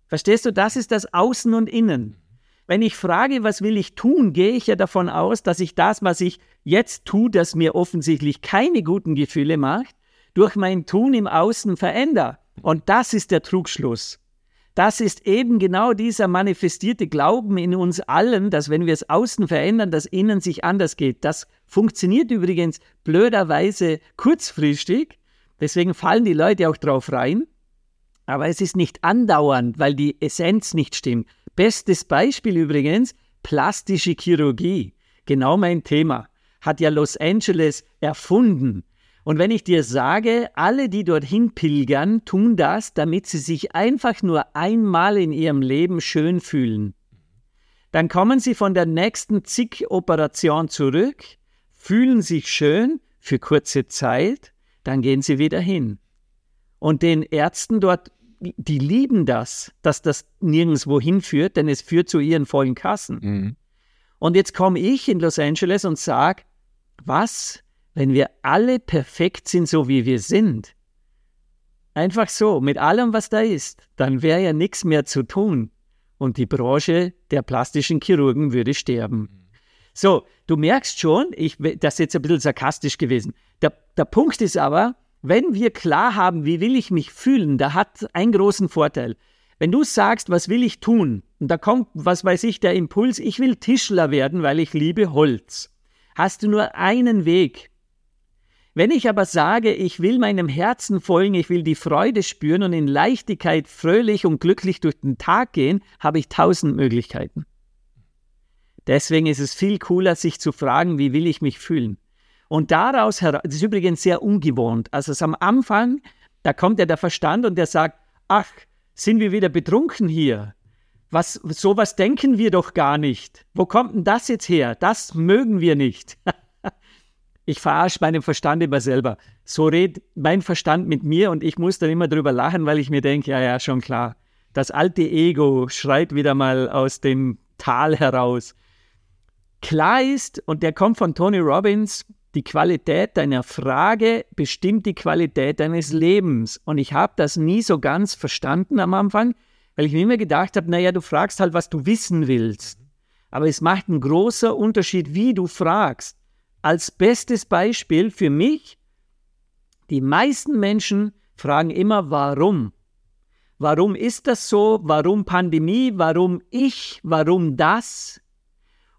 B: Verstehst du, das ist das Außen und Innen. Wenn ich frage, was will ich tun, gehe ich ja davon aus, dass ich das, was ich jetzt tue, das mir offensichtlich keine guten Gefühle macht, durch mein Tun im Außen verändere. Und das ist der Trugschluss. Das ist eben genau dieser manifestierte Glauben in uns allen, dass wenn wir es außen verändern, das innen sich anders geht. Das funktioniert übrigens blöderweise kurzfristig. Deswegen fallen die Leute auch drauf rein. Aber es ist nicht andauernd, weil die Essenz nicht stimmt. Bestes Beispiel übrigens, plastische Chirurgie. Genau mein Thema. Hat ja Los Angeles erfunden. Und wenn ich dir sage, alle, die dorthin pilgern, tun das, damit sie sich einfach nur einmal in ihrem Leben schön fühlen. Dann kommen sie von der nächsten Zig-Operation zurück, fühlen sich schön für kurze Zeit, dann gehen sie wieder hin. Und den Ärzten dort, die lieben das, dass das nirgendwo hinführt, denn es führt zu ihren vollen Kassen. Mhm. Und jetzt komme ich in Los Angeles und sage, was? Wenn wir alle perfekt sind, so wie wir sind, einfach so, mit allem, was da ist, dann wäre ja nichts mehr zu tun und die Branche der plastischen Chirurgen würde sterben. So, du merkst schon, ich, das ist jetzt ein bisschen sarkastisch gewesen. Der, der Punkt ist aber, wenn wir klar haben, wie will ich mich fühlen, da hat einen großen Vorteil. Wenn du sagst, was will ich tun, und da kommt, was weiß ich, der Impuls, ich will Tischler werden, weil ich liebe Holz, hast du nur einen Weg, wenn ich aber sage, ich will meinem Herzen folgen, ich will die Freude spüren und in Leichtigkeit fröhlich und glücklich durch den Tag gehen, habe ich tausend Möglichkeiten. Deswegen ist es viel cooler, sich zu fragen, wie will ich mich fühlen? Und daraus heraus, das ist übrigens sehr ungewohnt. Also am Anfang, da kommt ja der Verstand und der sagt, ach, sind wir wieder betrunken hier? Was, sowas denken wir doch gar nicht. Wo kommt denn das jetzt her? Das mögen wir nicht. *laughs* ich verarsche meinen Verstand immer selber. So redet mein Verstand mit mir und ich muss dann immer drüber lachen, weil ich mir denke, ja, ja, schon klar. Das alte Ego schreit wieder mal aus dem Tal heraus. Klar ist, und der kommt von Tony Robbins, die Qualität deiner Frage bestimmt die Qualität deines Lebens. Und ich habe das nie so ganz verstanden am Anfang, weil ich mir immer gedacht habe, naja, du fragst halt, was du wissen willst. Aber es macht einen großen Unterschied, wie du fragst als bestes Beispiel für mich, die meisten Menschen fragen immer, warum? Warum ist das so? Warum Pandemie? Warum ich? Warum das?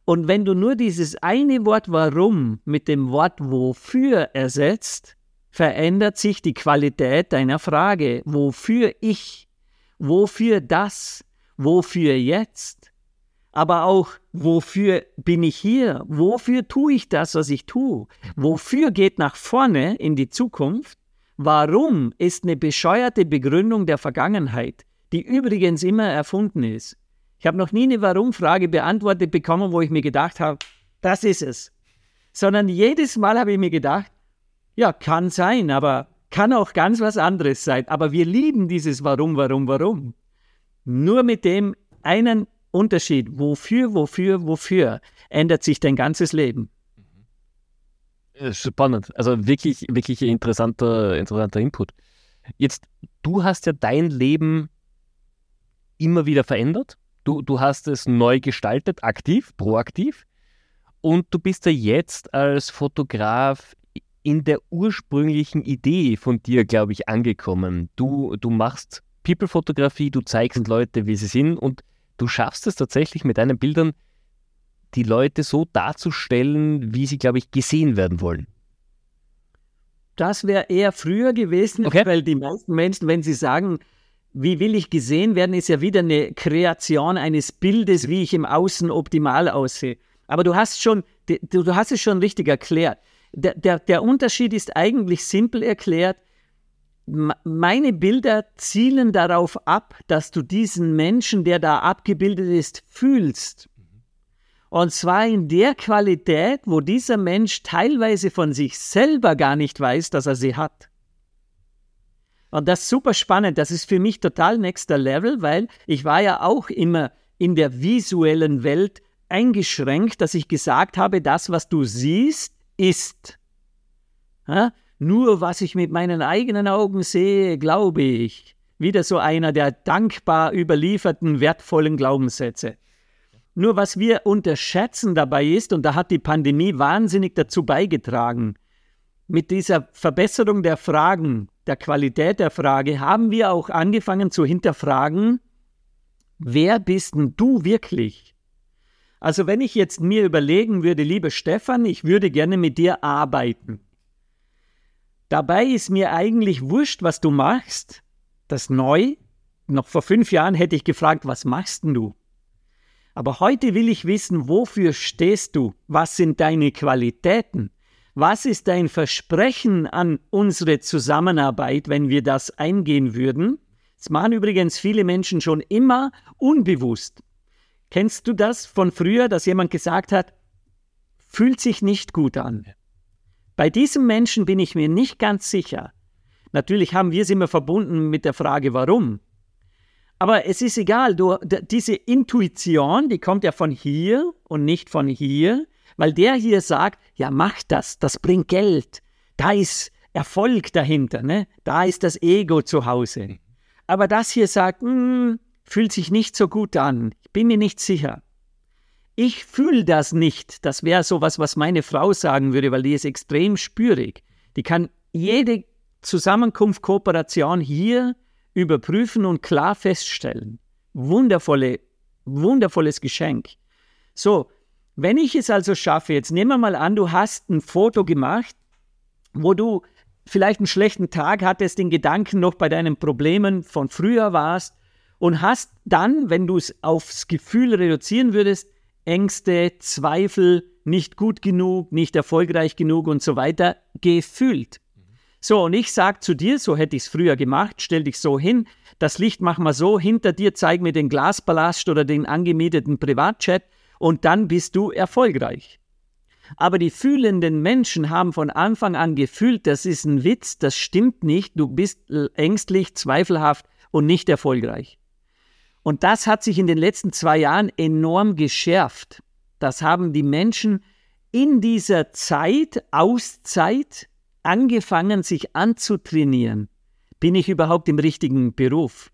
B: Und wenn du nur dieses eine Wort warum mit dem Wort wofür ersetzt, verändert sich die Qualität deiner Frage. Wofür ich? Wofür das? Wofür jetzt? Aber auch, wofür bin ich hier? Wofür tue ich das, was ich tue? Wofür geht nach vorne in die Zukunft? Warum ist eine bescheuerte Begründung der Vergangenheit, die übrigens immer erfunden ist. Ich habe noch nie eine Warum-Frage beantwortet bekommen, wo ich mir gedacht habe, das ist es. Sondern jedes Mal habe ich mir gedacht, ja, kann sein, aber kann auch ganz was anderes sein. Aber wir lieben dieses Warum, Warum, Warum. Nur mit dem einen Unterschied, wofür, wofür, wofür, ändert sich dein ganzes Leben.
A: Spannend. Also wirklich, wirklich interessanter, interessanter Input. Jetzt, du hast ja dein Leben immer wieder verändert. Du, du hast es neu gestaltet, aktiv, proaktiv. Und du bist ja jetzt als Fotograf in der ursprünglichen Idee von dir, glaube ich, angekommen. Du, du machst People-Fotografie, du zeigst Leute, wie sie sind und du schaffst es tatsächlich mit deinen Bildern, die Leute so darzustellen, wie sie, glaube ich, gesehen werden wollen.
B: Das wäre eher früher gewesen, okay. weil die meisten Menschen, wenn sie sagen, wie will ich gesehen werden, ist ja wieder eine Kreation eines Bildes, wie ich im Außen optimal aussehe. Aber du hast schon, du, hast es schon richtig erklärt. Der, der, der Unterschied ist eigentlich simpel erklärt. Meine Bilder zielen darauf ab, dass du diesen Menschen, der da abgebildet ist, fühlst. Und zwar in der Qualität, wo dieser Mensch teilweise von sich selber gar nicht weiß, dass er sie hat. Und das ist super spannend. Das ist für mich total nächster Level, weil ich war ja auch immer in der visuellen Welt eingeschränkt, dass ich gesagt habe, das, was du siehst, ist. Ja? Nur was ich mit meinen eigenen Augen sehe, glaube ich. Wieder so einer der dankbar überlieferten wertvollen Glaubenssätze. Nur was wir unterschätzen dabei ist, und da hat die Pandemie wahnsinnig dazu beigetragen, mit dieser Verbesserung der Fragen, der Qualität der Frage, haben wir auch angefangen zu hinterfragen, wer bist denn du wirklich? Also wenn ich jetzt mir überlegen würde, lieber Stefan, ich würde gerne mit dir arbeiten. Dabei ist mir eigentlich wurscht, was du machst. Das neu. Noch vor fünf Jahren hätte ich gefragt, was machst denn du? Aber heute will ich wissen, wofür stehst du? Was sind deine Qualitäten? Was ist dein Versprechen an unsere Zusammenarbeit, wenn wir das eingehen würden? Das machen übrigens viele Menschen schon immer unbewusst. Kennst du das von früher, dass jemand gesagt hat, fühlt sich nicht gut an? Bei diesem Menschen bin ich mir nicht ganz sicher. Natürlich haben wir es immer verbunden mit der Frage, warum. Aber es ist egal, du, diese Intuition, die kommt ja von hier und nicht von hier, weil der hier sagt, ja, mach das, das bringt Geld, da ist Erfolg dahinter, ne? da ist das Ego zu Hause. Aber das hier sagt, hm, fühlt sich nicht so gut an, ich bin mir nicht sicher. Ich fühle das nicht. Das wäre sowas, was meine Frau sagen würde, weil die ist extrem spürig. Die kann jede Zusammenkunft, Kooperation hier überprüfen und klar feststellen. Wundervolle, wundervolles Geschenk. So, wenn ich es also schaffe, jetzt nehmen wir mal an, du hast ein Foto gemacht, wo du vielleicht einen schlechten Tag hattest, den Gedanken noch bei deinen Problemen von früher warst und hast dann, wenn du es aufs Gefühl reduzieren würdest, Ängste, Zweifel, nicht gut genug, nicht erfolgreich genug und so weiter gefühlt. So, und ich sage zu dir, so hätte ich es früher gemacht, stell dich so hin, das Licht machen wir so, hinter dir zeig mir den Glaspalast oder den angemieteten Privatchat und dann bist du erfolgreich. Aber die fühlenden Menschen haben von Anfang an gefühlt, das ist ein Witz, das stimmt nicht, du bist ängstlich, zweifelhaft und nicht erfolgreich. Und das hat sich in den letzten zwei Jahren enorm geschärft. Das haben die Menschen in dieser Zeit, Auszeit, angefangen, sich anzutrainieren? Bin ich überhaupt im richtigen Beruf?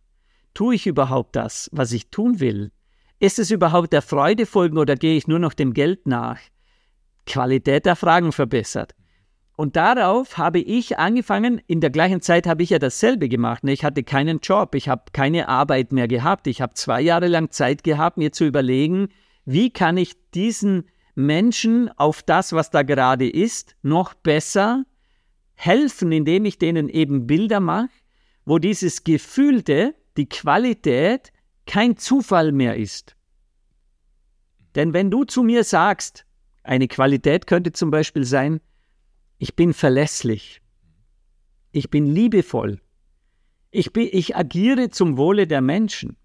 B: Tue ich überhaupt das, was ich tun will? Ist es überhaupt der Freude folgen oder gehe ich nur noch dem Geld nach? Qualität der Fragen verbessert. Und darauf habe ich angefangen, in der gleichen Zeit habe ich ja dasselbe gemacht. Ich hatte keinen Job, ich habe keine Arbeit mehr gehabt. Ich habe zwei Jahre lang Zeit gehabt, mir zu überlegen, wie kann ich diesen Menschen auf das, was da gerade ist, noch besser helfen, indem ich denen eben Bilder mache, wo dieses Gefühlte, die Qualität kein Zufall mehr ist. Denn wenn du zu mir sagst, eine Qualität könnte zum Beispiel sein, ich bin verlässlich. Ich bin liebevoll. Ich, bin, ich agiere zum Wohle der Menschen.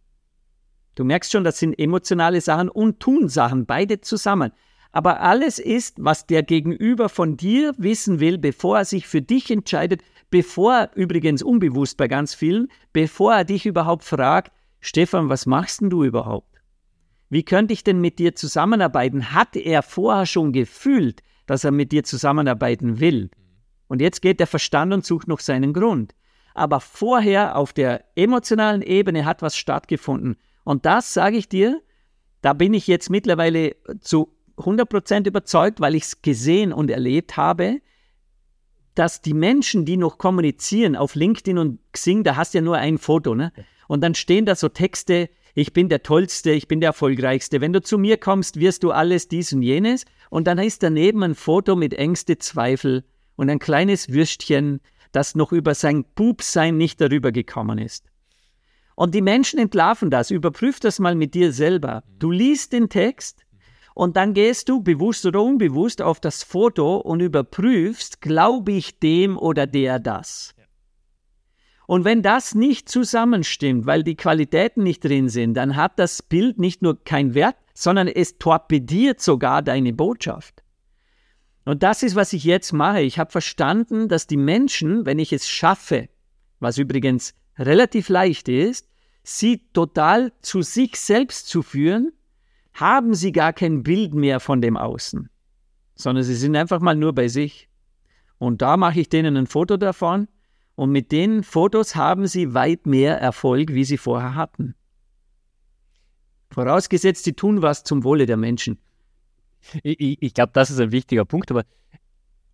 B: Du merkst schon, das sind emotionale Sachen und Tun-Sachen, beide zusammen. Aber alles ist, was der Gegenüber von dir wissen will, bevor er sich für dich entscheidet, bevor, übrigens unbewusst bei ganz vielen, bevor er dich überhaupt fragt, Stefan, was machst denn du überhaupt? Wie könnte ich denn mit dir zusammenarbeiten? Hat er vorher schon gefühlt, dass er mit dir zusammenarbeiten will? Und jetzt geht der Verstand und sucht noch seinen Grund aber vorher auf der emotionalen Ebene hat was stattgefunden. Und das sage ich dir, da bin ich jetzt mittlerweile zu 100% überzeugt, weil ich es gesehen und erlebt habe, dass die Menschen, die noch kommunizieren auf LinkedIn und Xing, da hast du ja nur ein Foto, ne? Und dann stehen da so Texte, ich bin der Tollste, ich bin der Erfolgreichste. Wenn du zu mir kommst, wirst du alles dies und jenes. Und dann ist daneben ein Foto mit Ängste, Zweifel und ein kleines Würstchen, das noch über sein Bubsein nicht darüber gekommen ist. Und die Menschen entlarven das. Überprüf das mal mit dir selber. Du liest den Text und dann gehst du bewusst oder unbewusst auf das Foto und überprüfst, glaube ich dem oder der das. Und wenn das nicht zusammenstimmt, weil die Qualitäten nicht drin sind, dann hat das Bild nicht nur keinen Wert, sondern es torpediert sogar deine Botschaft. Und das ist, was ich jetzt mache. Ich habe verstanden, dass die Menschen, wenn ich es schaffe, was übrigens relativ leicht ist, sie total zu sich selbst zu führen, haben sie gar kein Bild mehr von dem Außen, sondern sie sind einfach mal nur bei sich. Und da mache ich denen ein Foto davon und mit den Fotos haben sie weit mehr Erfolg, wie sie vorher hatten. Vorausgesetzt, sie tun was zum Wohle der Menschen.
A: Ich, ich glaube, das ist ein wichtiger Punkt, aber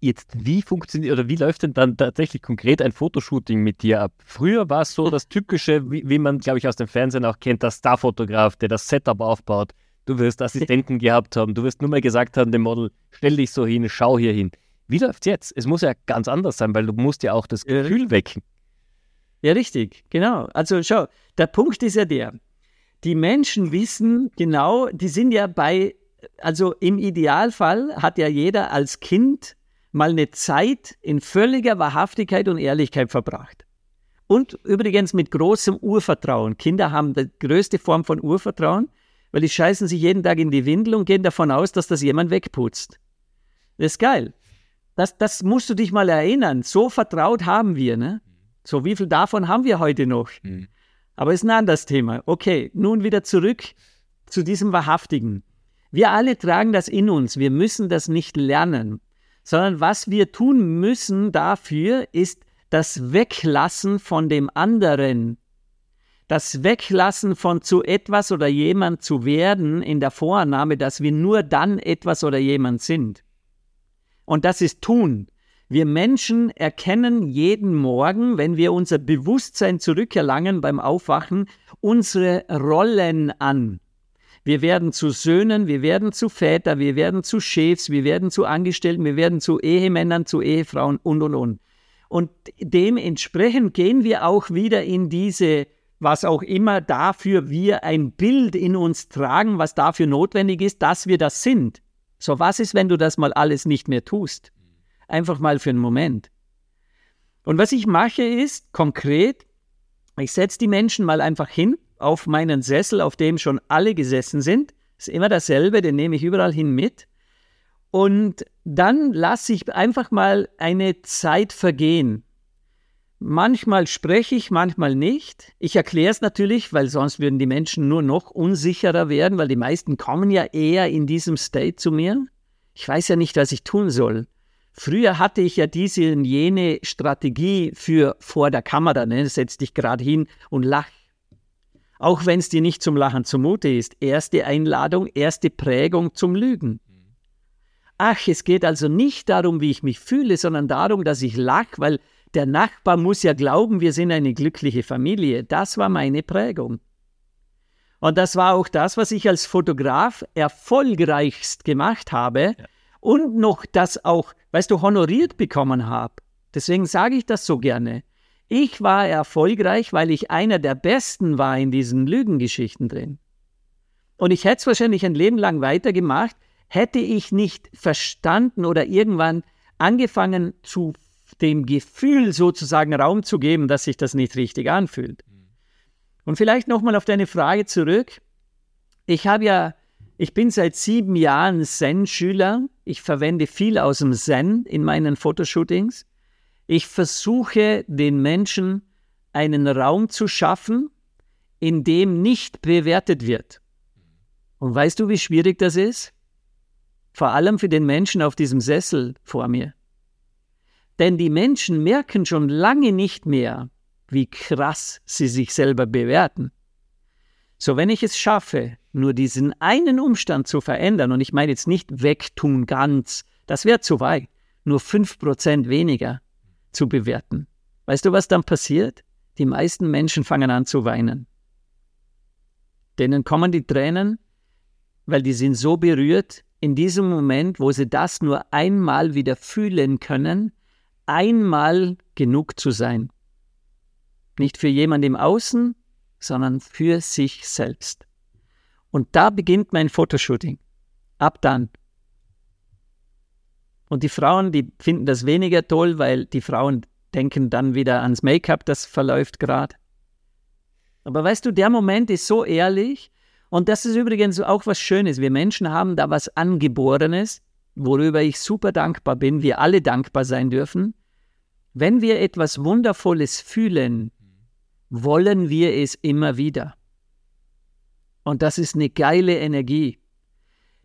A: jetzt, wie funktioniert oder wie läuft denn dann tatsächlich konkret ein Fotoshooting mit dir ab? Früher war es so *laughs* das Typische, wie, wie man, glaube ich, aus dem Fernsehen auch kennt, der Starfotograf, der das Setup aufbaut. Du wirst Assistenten gehabt haben, du wirst nur mal gesagt haben, dem Model, stell dich so hin, schau hier hin. Wie läuft es jetzt? Es muss ja ganz anders sein, weil du musst ja auch das Gefühl wecken.
B: Ja, richtig, genau. Also schau, der Punkt ist ja der, die Menschen wissen genau, die sind ja bei also im Idealfall hat ja jeder als Kind mal eine Zeit in völliger Wahrhaftigkeit und Ehrlichkeit verbracht. Und übrigens mit großem Urvertrauen. Kinder haben die größte Form von Urvertrauen, weil die scheißen sich jeden Tag in die Windel und gehen davon aus, dass das jemand wegputzt. Das ist geil. Das, das musst du dich mal erinnern. So vertraut haben wir, ne? So wie viel davon haben wir heute noch? Mhm. Aber ist ein anderes Thema. Okay, nun wieder zurück zu diesem Wahrhaftigen. Wir alle tragen das in uns. Wir müssen das nicht lernen, sondern was wir tun müssen dafür ist das Weglassen von dem anderen. Das Weglassen von zu etwas oder jemand zu werden in der Vorannahme, dass wir nur dann etwas oder jemand sind. Und das ist tun. Wir Menschen erkennen jeden Morgen, wenn wir unser Bewusstsein zurückerlangen beim Aufwachen, unsere Rollen an. Wir werden zu Söhnen, wir werden zu Väter, wir werden zu Chefs, wir werden zu Angestellten, wir werden zu Ehemännern, zu Ehefrauen und, und, und. Und dementsprechend gehen wir auch wieder in diese, was auch immer dafür wir ein Bild in uns tragen, was dafür notwendig ist, dass wir das sind. So, was ist, wenn du das mal alles nicht mehr tust? Einfach mal für einen Moment. Und was ich mache ist, konkret, ich setze die Menschen mal einfach hin auf meinen Sessel, auf dem schon alle gesessen sind. Ist immer dasselbe, den nehme ich überall hin mit. Und dann lasse ich einfach mal eine Zeit vergehen. Manchmal spreche ich, manchmal nicht. Ich erkläre es natürlich, weil sonst würden die Menschen nur noch unsicherer werden, weil die meisten kommen ja eher in diesem State zu mir. Ich weiß ja nicht, was ich tun soll. Früher hatte ich ja diese und jene Strategie für vor der Kamera. Ne? Setz dich gerade hin und lach auch wenn es dir nicht zum Lachen zumute ist. Erste Einladung, erste Prägung zum Lügen. Ach, es geht also nicht darum, wie ich mich fühle, sondern darum, dass ich lache, weil der Nachbar muss ja glauben, wir sind eine glückliche Familie. Das war meine Prägung. Und das war auch das, was ich als Fotograf erfolgreichst gemacht habe ja. und noch das auch, weißt du, honoriert bekommen habe. Deswegen sage ich das so gerne. Ich war erfolgreich, weil ich einer der Besten war in diesen Lügengeschichten drin. Und ich hätte es wahrscheinlich ein Leben lang weitergemacht, hätte ich nicht verstanden oder irgendwann angefangen zu dem Gefühl sozusagen Raum zu geben, dass sich das nicht richtig anfühlt. Und vielleicht nochmal auf deine Frage zurück. Ich habe ja, ich bin seit sieben Jahren Zen-Schüler. Ich verwende viel aus dem Zen in meinen Fotoshootings. Ich versuche den Menschen einen Raum zu schaffen, in dem nicht bewertet wird. Und weißt du, wie schwierig das ist? Vor allem für den Menschen auf diesem Sessel vor mir. Denn die Menschen merken schon lange nicht mehr, wie krass sie sich selber bewerten. So, wenn ich es schaffe, nur diesen einen Umstand zu verändern, und ich meine jetzt nicht wegtun ganz, das wäre zu weit, nur fünf Prozent weniger zu bewerten. Weißt du, was dann passiert? Die meisten Menschen fangen an zu weinen. Denen kommen die Tränen, weil die sind so berührt in diesem Moment, wo sie das nur einmal wieder fühlen können, einmal genug zu sein. Nicht für jemand im Außen, sondern für sich selbst. Und da beginnt mein Fotoshooting. Ab dann. Und die Frauen, die finden das weniger toll, weil die Frauen denken dann wieder ans Make-up, das verläuft gerade. Aber weißt du, der Moment ist so ehrlich und das ist übrigens auch was Schönes. Wir Menschen haben da was Angeborenes, worüber ich super dankbar bin, wir alle dankbar sein dürfen. Wenn wir etwas Wundervolles fühlen, wollen wir es immer wieder. Und das ist eine geile Energie.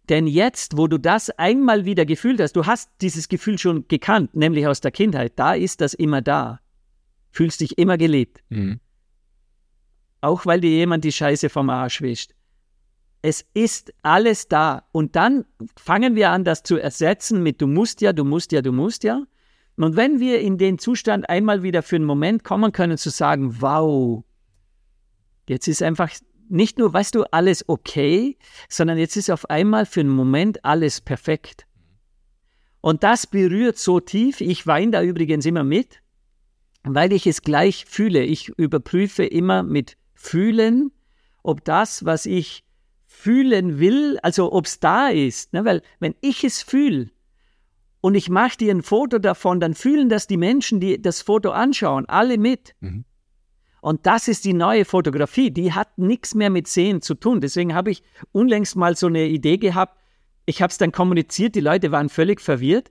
B: Denn jetzt, wo du das einmal wieder gefühlt hast, du hast dieses Gefühl schon gekannt, nämlich aus der Kindheit, da ist das immer da. Fühlst dich immer geliebt. Mhm. Auch weil dir jemand die Scheiße vom Arsch wischt. Es ist alles da. Und dann fangen wir an, das zu ersetzen mit du musst ja, du musst ja, du musst ja. Und wenn wir in den Zustand einmal wieder für einen Moment kommen können, zu sagen, wow, jetzt ist einfach nicht nur, weißt du, alles okay, sondern jetzt ist auf einmal für einen Moment alles perfekt. Und das berührt so tief. Ich weine da übrigens immer mit, weil ich es gleich fühle. Ich überprüfe immer mit Fühlen, ob das, was ich fühlen will, also ob es da ist. Ne? Weil wenn ich es fühle und ich mache dir ein Foto davon, dann fühlen das die Menschen, die das Foto anschauen, alle mit. Mhm. Und das ist die neue Fotografie, die hat nichts mehr mit Sehen zu tun. Deswegen habe ich unlängst mal so eine Idee gehabt. Ich habe es dann kommuniziert, die Leute waren völlig verwirrt.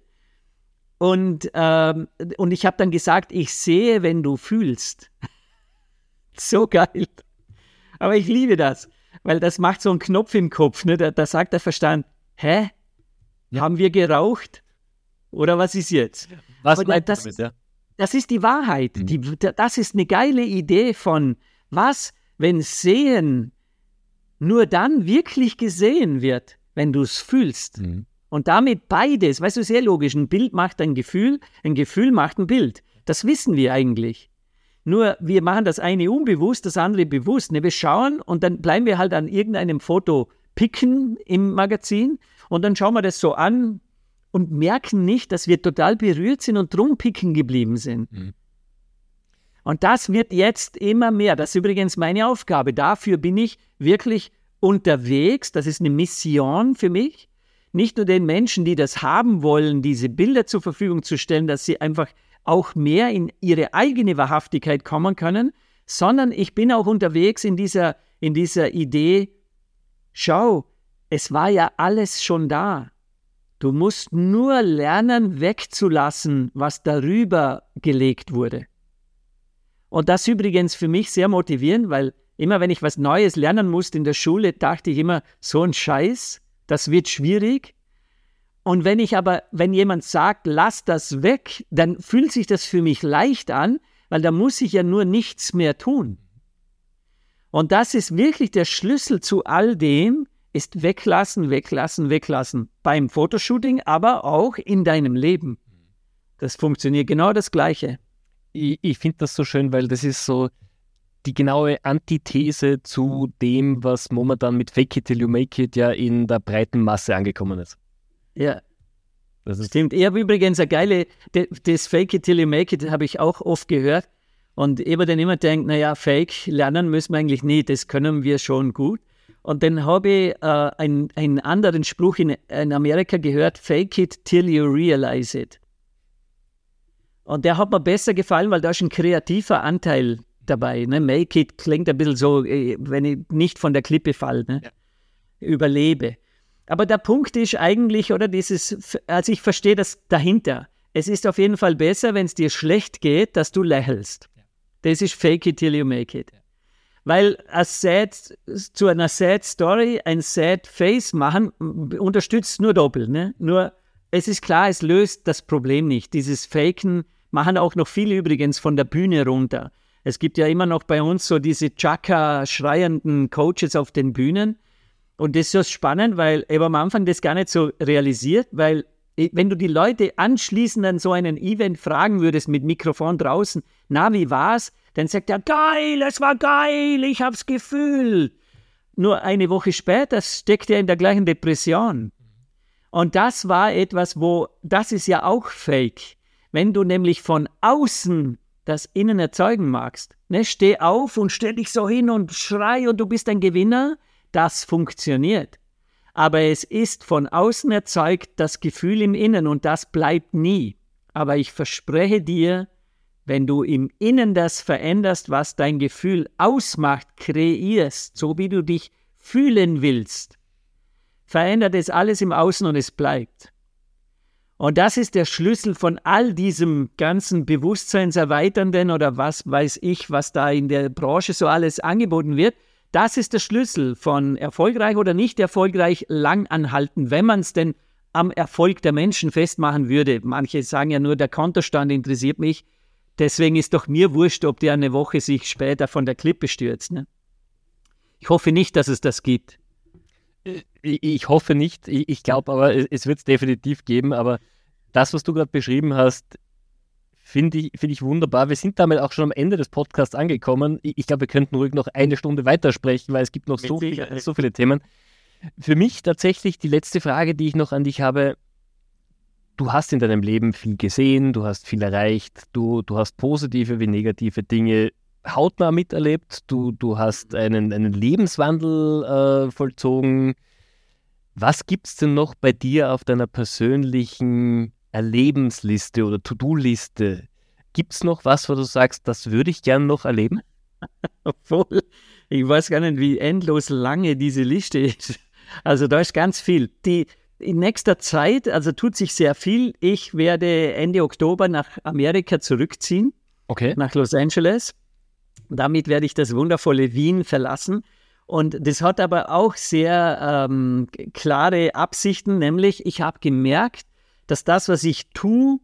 B: Und, ähm, und ich habe dann gesagt, ich sehe, wenn du fühlst. *laughs* so geil. Aber ich liebe das, weil das macht so einen Knopf im Kopf. Ne? Da, da sagt der Verstand, hä? Haben wir geraucht? Oder was ist jetzt?
A: Was Aber das, damit, ja?
B: Das ist die Wahrheit. Mhm. Die, das ist eine geile Idee von, was, wenn Sehen nur dann wirklich gesehen wird, wenn du es fühlst. Mhm. Und damit beides, weißt du, sehr logisch, ein Bild macht ein Gefühl, ein Gefühl macht ein Bild. Das wissen wir eigentlich. Nur wir machen das eine unbewusst, das andere bewusst. Ne? Wir schauen und dann bleiben wir halt an irgendeinem Foto picken im Magazin und dann schauen wir das so an, und merken nicht, dass wir total berührt sind und drum picken geblieben sind. Mhm. Und das wird jetzt immer mehr. Das ist übrigens meine Aufgabe. Dafür bin ich wirklich unterwegs. Das ist eine Mission für mich. Nicht nur den Menschen, die das haben wollen, diese Bilder zur Verfügung zu stellen, dass sie einfach auch mehr in ihre eigene Wahrhaftigkeit kommen können, sondern ich bin auch unterwegs in dieser, in dieser Idee, schau, es war ja alles schon da. Du musst nur lernen, wegzulassen, was darüber gelegt wurde. Und das übrigens für mich sehr motivierend, weil immer wenn ich was Neues lernen musste in der Schule, dachte ich immer, so ein Scheiß, das wird schwierig. Und wenn ich aber, wenn jemand sagt, lass das weg, dann fühlt sich das für mich leicht an, weil da muss ich ja nur nichts mehr tun. Und das ist wirklich der Schlüssel zu all dem, ist weglassen, weglassen, weglassen. Beim Fotoshooting, aber auch in deinem Leben. Das funktioniert genau das Gleiche.
A: Ich, ich finde das so schön, weil das ist so die genaue Antithese zu dem, was momentan mit Fake It Till You Make It ja in der breiten Masse angekommen ist.
B: Ja. Das Stimmt. Ich habe übrigens eine geile, das Fake It Till You Make It habe ich auch oft gehört. Und ich dann immer denkt, naja, Fake lernen müssen wir eigentlich nie, das können wir schon gut. Und dann habe ich äh, einen, einen anderen Spruch in, in Amerika gehört, fake it till you realize it. Und der hat mir besser gefallen, weil da ist ein kreativer Anteil dabei. Ne? Make it klingt ein bisschen so, äh, wenn ich nicht von der Klippe falle, ne? ja. überlebe. Aber der Punkt ist eigentlich, oder dieses, also ich verstehe das dahinter. Es ist auf jeden Fall besser, wenn es dir schlecht geht, dass du lächelst. Das ist fake it till you make it. Weil a sad, zu einer sad Story ein sad face machen, unterstützt nur doppelt. Ne? Nur, es ist klar, es löst das Problem nicht. Dieses Faken machen auch noch viele übrigens von der Bühne runter. Es gibt ja immer noch bei uns so diese Chaka-schreienden Coaches auf den Bühnen. Und das ist so spannend, weil ich am Anfang das gar nicht so realisiert, weil wenn du die Leute anschließend an so einen Event fragen würdest mit Mikrofon draußen, na, wie war's? Dann sagt er, geil, es war geil, ich hab's gefühlt. Nur eine Woche später steckt er in der gleichen Depression. Und das war etwas, wo, das ist ja auch fake. Wenn du nämlich von außen das Innen erzeugen magst, ne, steh auf und stell dich so hin und schrei und du bist ein Gewinner, das funktioniert. Aber es ist von außen erzeugt das Gefühl im Innen und das bleibt nie. Aber ich verspreche dir, wenn du im Innen das veränderst, was dein Gefühl ausmacht, kreierst, so wie du dich fühlen willst, verändert es alles im Außen und es bleibt. Und das ist der Schlüssel von all diesem ganzen Bewusstseinserweiternden oder was weiß ich, was da in der Branche so alles angeboten wird. Das ist der Schlüssel von erfolgreich oder nicht erfolgreich lang anhalten, wenn man es denn am Erfolg der Menschen festmachen würde. Manche sagen ja nur, der Kontostand interessiert mich. Deswegen ist doch mir wurscht, ob der eine Woche sich später von der Klippe stürzt. Ne? Ich hoffe nicht, dass es das gibt.
A: Ich hoffe nicht. Ich glaube aber, es wird es definitiv geben. Aber das, was du gerade beschrieben hast, finde ich, find ich wunderbar. Wir sind damit auch schon am Ende des Podcasts angekommen. Ich, glaube, wir könnten ruhig noch eine Stunde weitersprechen, weil es gibt noch so, viel, so viele Themen. Für mich tatsächlich die letzte Frage, die ich noch an dich habe. Du hast in deinem Leben viel gesehen, du hast viel erreicht, du, du hast positive wie negative Dinge hautnah miterlebt, du, du hast einen, einen Lebenswandel äh, vollzogen. Was gibt es denn noch bei dir auf deiner persönlichen Erlebensliste oder To-Do-Liste? Gibt es noch was, wo du sagst, das würde ich gern noch erleben? *laughs*
B: Obwohl, ich weiß gar nicht, wie endlos lange diese Liste ist. Also da ist ganz viel. Die, in nächster Zeit, also tut sich sehr viel. Ich werde Ende Oktober nach Amerika zurückziehen.
A: Okay.
B: Nach Los Angeles. Damit werde ich das wundervolle Wien verlassen. Und das hat aber auch sehr ähm, klare Absichten, nämlich ich habe gemerkt, dass das, was ich tue,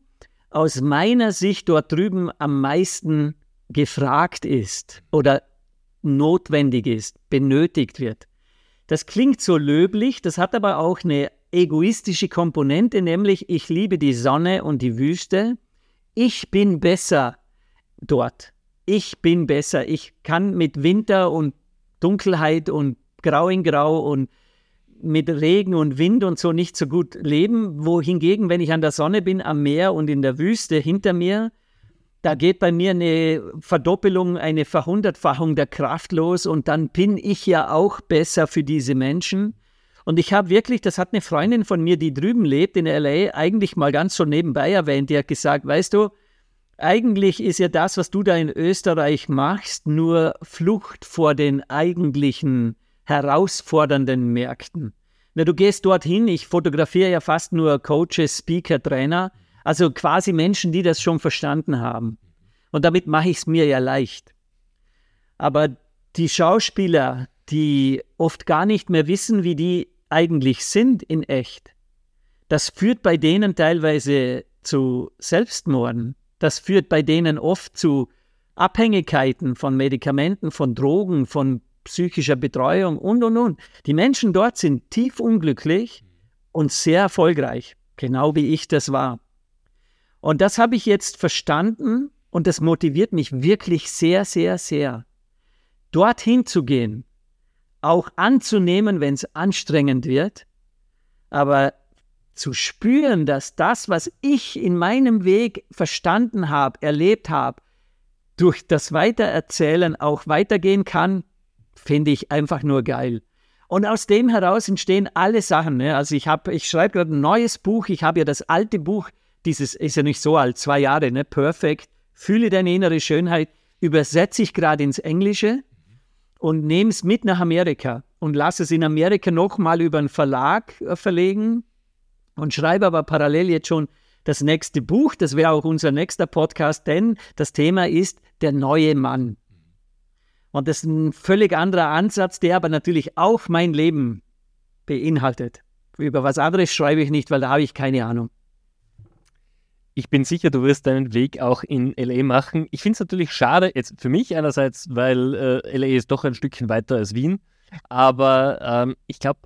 B: aus meiner Sicht dort drüben am meisten gefragt ist oder notwendig ist, benötigt wird. Das klingt so löblich, das hat aber auch eine egoistische Komponente, nämlich ich liebe die Sonne und die Wüste. Ich bin besser dort ich bin besser, ich kann mit Winter und Dunkelheit und Grau in Grau und mit Regen und Wind und so nicht so gut leben, wohingegen, wenn ich an der Sonne bin, am Meer und in der Wüste hinter mir, da geht bei mir eine Verdoppelung, eine Verhundertfachung der Kraft los und dann bin ich ja auch besser für diese Menschen. Und ich habe wirklich, das hat eine Freundin von mir, die drüben lebt in LA, eigentlich mal ganz so nebenbei erwähnt, die hat gesagt, weißt du, eigentlich ist ja das, was du da in Österreich machst, nur Flucht vor den eigentlichen herausfordernden Märkten. Na, du gehst dorthin, ich fotografiere ja fast nur Coaches, Speaker, Trainer, also quasi Menschen, die das schon verstanden haben. Und damit mache ich es mir ja leicht. Aber die Schauspieler, die oft gar nicht mehr wissen, wie die eigentlich sind in echt, das führt bei denen teilweise zu Selbstmorden. Das führt bei denen oft zu Abhängigkeiten von Medikamenten, von Drogen, von psychischer Betreuung und, und, und. Die Menschen dort sind tief unglücklich und sehr erfolgreich, genau wie ich das war. Und das habe ich jetzt verstanden und das motiviert mich wirklich sehr, sehr, sehr. Dorthin zu gehen, auch anzunehmen, wenn es anstrengend wird, aber zu spüren, dass das, was ich in meinem Weg verstanden habe, erlebt habe, durch das Weitererzählen auch weitergehen kann, finde ich einfach nur geil. Und aus dem heraus entstehen alle Sachen. Ne? Also ich habe, ich schreibe gerade ein neues Buch. Ich habe ja das alte Buch dieses ist ja nicht so alt, zwei Jahre, ne? Perfect. Fühle deine innere Schönheit, übersetze ich gerade ins Englische und nehme es mit nach Amerika und lasse es in Amerika nochmal über einen Verlag äh, verlegen und schreibe aber parallel jetzt schon das nächste Buch. Das wäre auch unser nächster Podcast, denn das Thema ist der neue Mann. Und das ist ein völlig anderer Ansatz, der aber natürlich auch mein Leben beinhaltet. Über was anderes schreibe ich nicht, weil da habe ich keine Ahnung.
A: Ich bin sicher, du wirst deinen Weg auch in LA machen. Ich finde es natürlich schade, jetzt für mich einerseits, weil äh, LA ist doch ein Stückchen weiter als Wien. Aber ähm, ich glaube,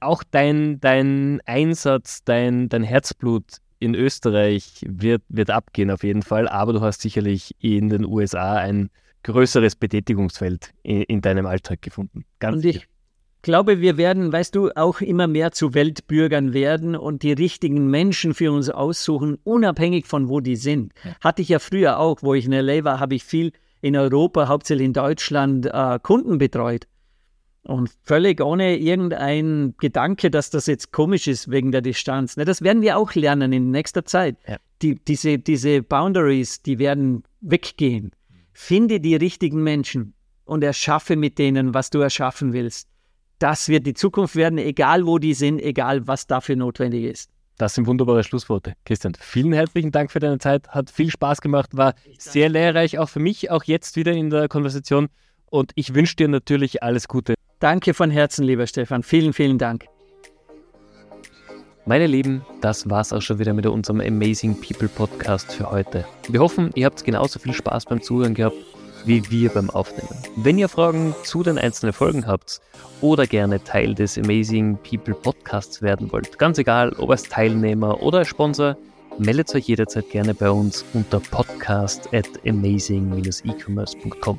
A: auch dein, dein Einsatz, dein, dein Herzblut in Österreich wird, wird abgehen auf jeden Fall. Aber du hast sicherlich in den USA ein größeres Betätigungsfeld in, in deinem Alltag gefunden.
B: Ganz Und ich glaube, wir werden, weißt du, auch immer mehr zu Weltbürgern werden und die richtigen Menschen für uns aussuchen, unabhängig von wo die sind. Ja. Hatte ich ja früher auch, wo ich in LA war, habe ich viel in Europa, hauptsächlich in Deutschland, äh, Kunden betreut. Und völlig ohne irgendein Gedanke, dass das jetzt komisch ist wegen der Distanz. Ne, das werden wir auch lernen in nächster Zeit. Ja. Die, diese, diese Boundaries, die werden weggehen. Finde die richtigen Menschen und erschaffe mit denen, was du erschaffen willst. Das wird die Zukunft werden, egal wo die sind, egal was dafür notwendig ist.
A: Das sind wunderbare Schlussworte. Christian, vielen herzlichen Dank für deine Zeit. Hat viel Spaß gemacht, war sehr lehrreich, auch für mich, auch jetzt wieder in der Konversation. Und ich wünsche dir natürlich alles Gute.
B: Danke von Herzen, lieber Stefan. Vielen, vielen Dank.
A: Meine Lieben, das war's auch schon wieder mit unserem Amazing People Podcast für heute. Wir hoffen, ihr habt genauso viel Spaß beim Zuhören gehabt wie wir beim Aufnehmen. Wenn ihr Fragen zu den einzelnen Folgen habt oder gerne Teil des Amazing People Podcasts werden wollt, ganz egal, ob als Teilnehmer oder als Sponsor, meldet euch jederzeit gerne bei uns unter podcast at amazing-ecommerce.com.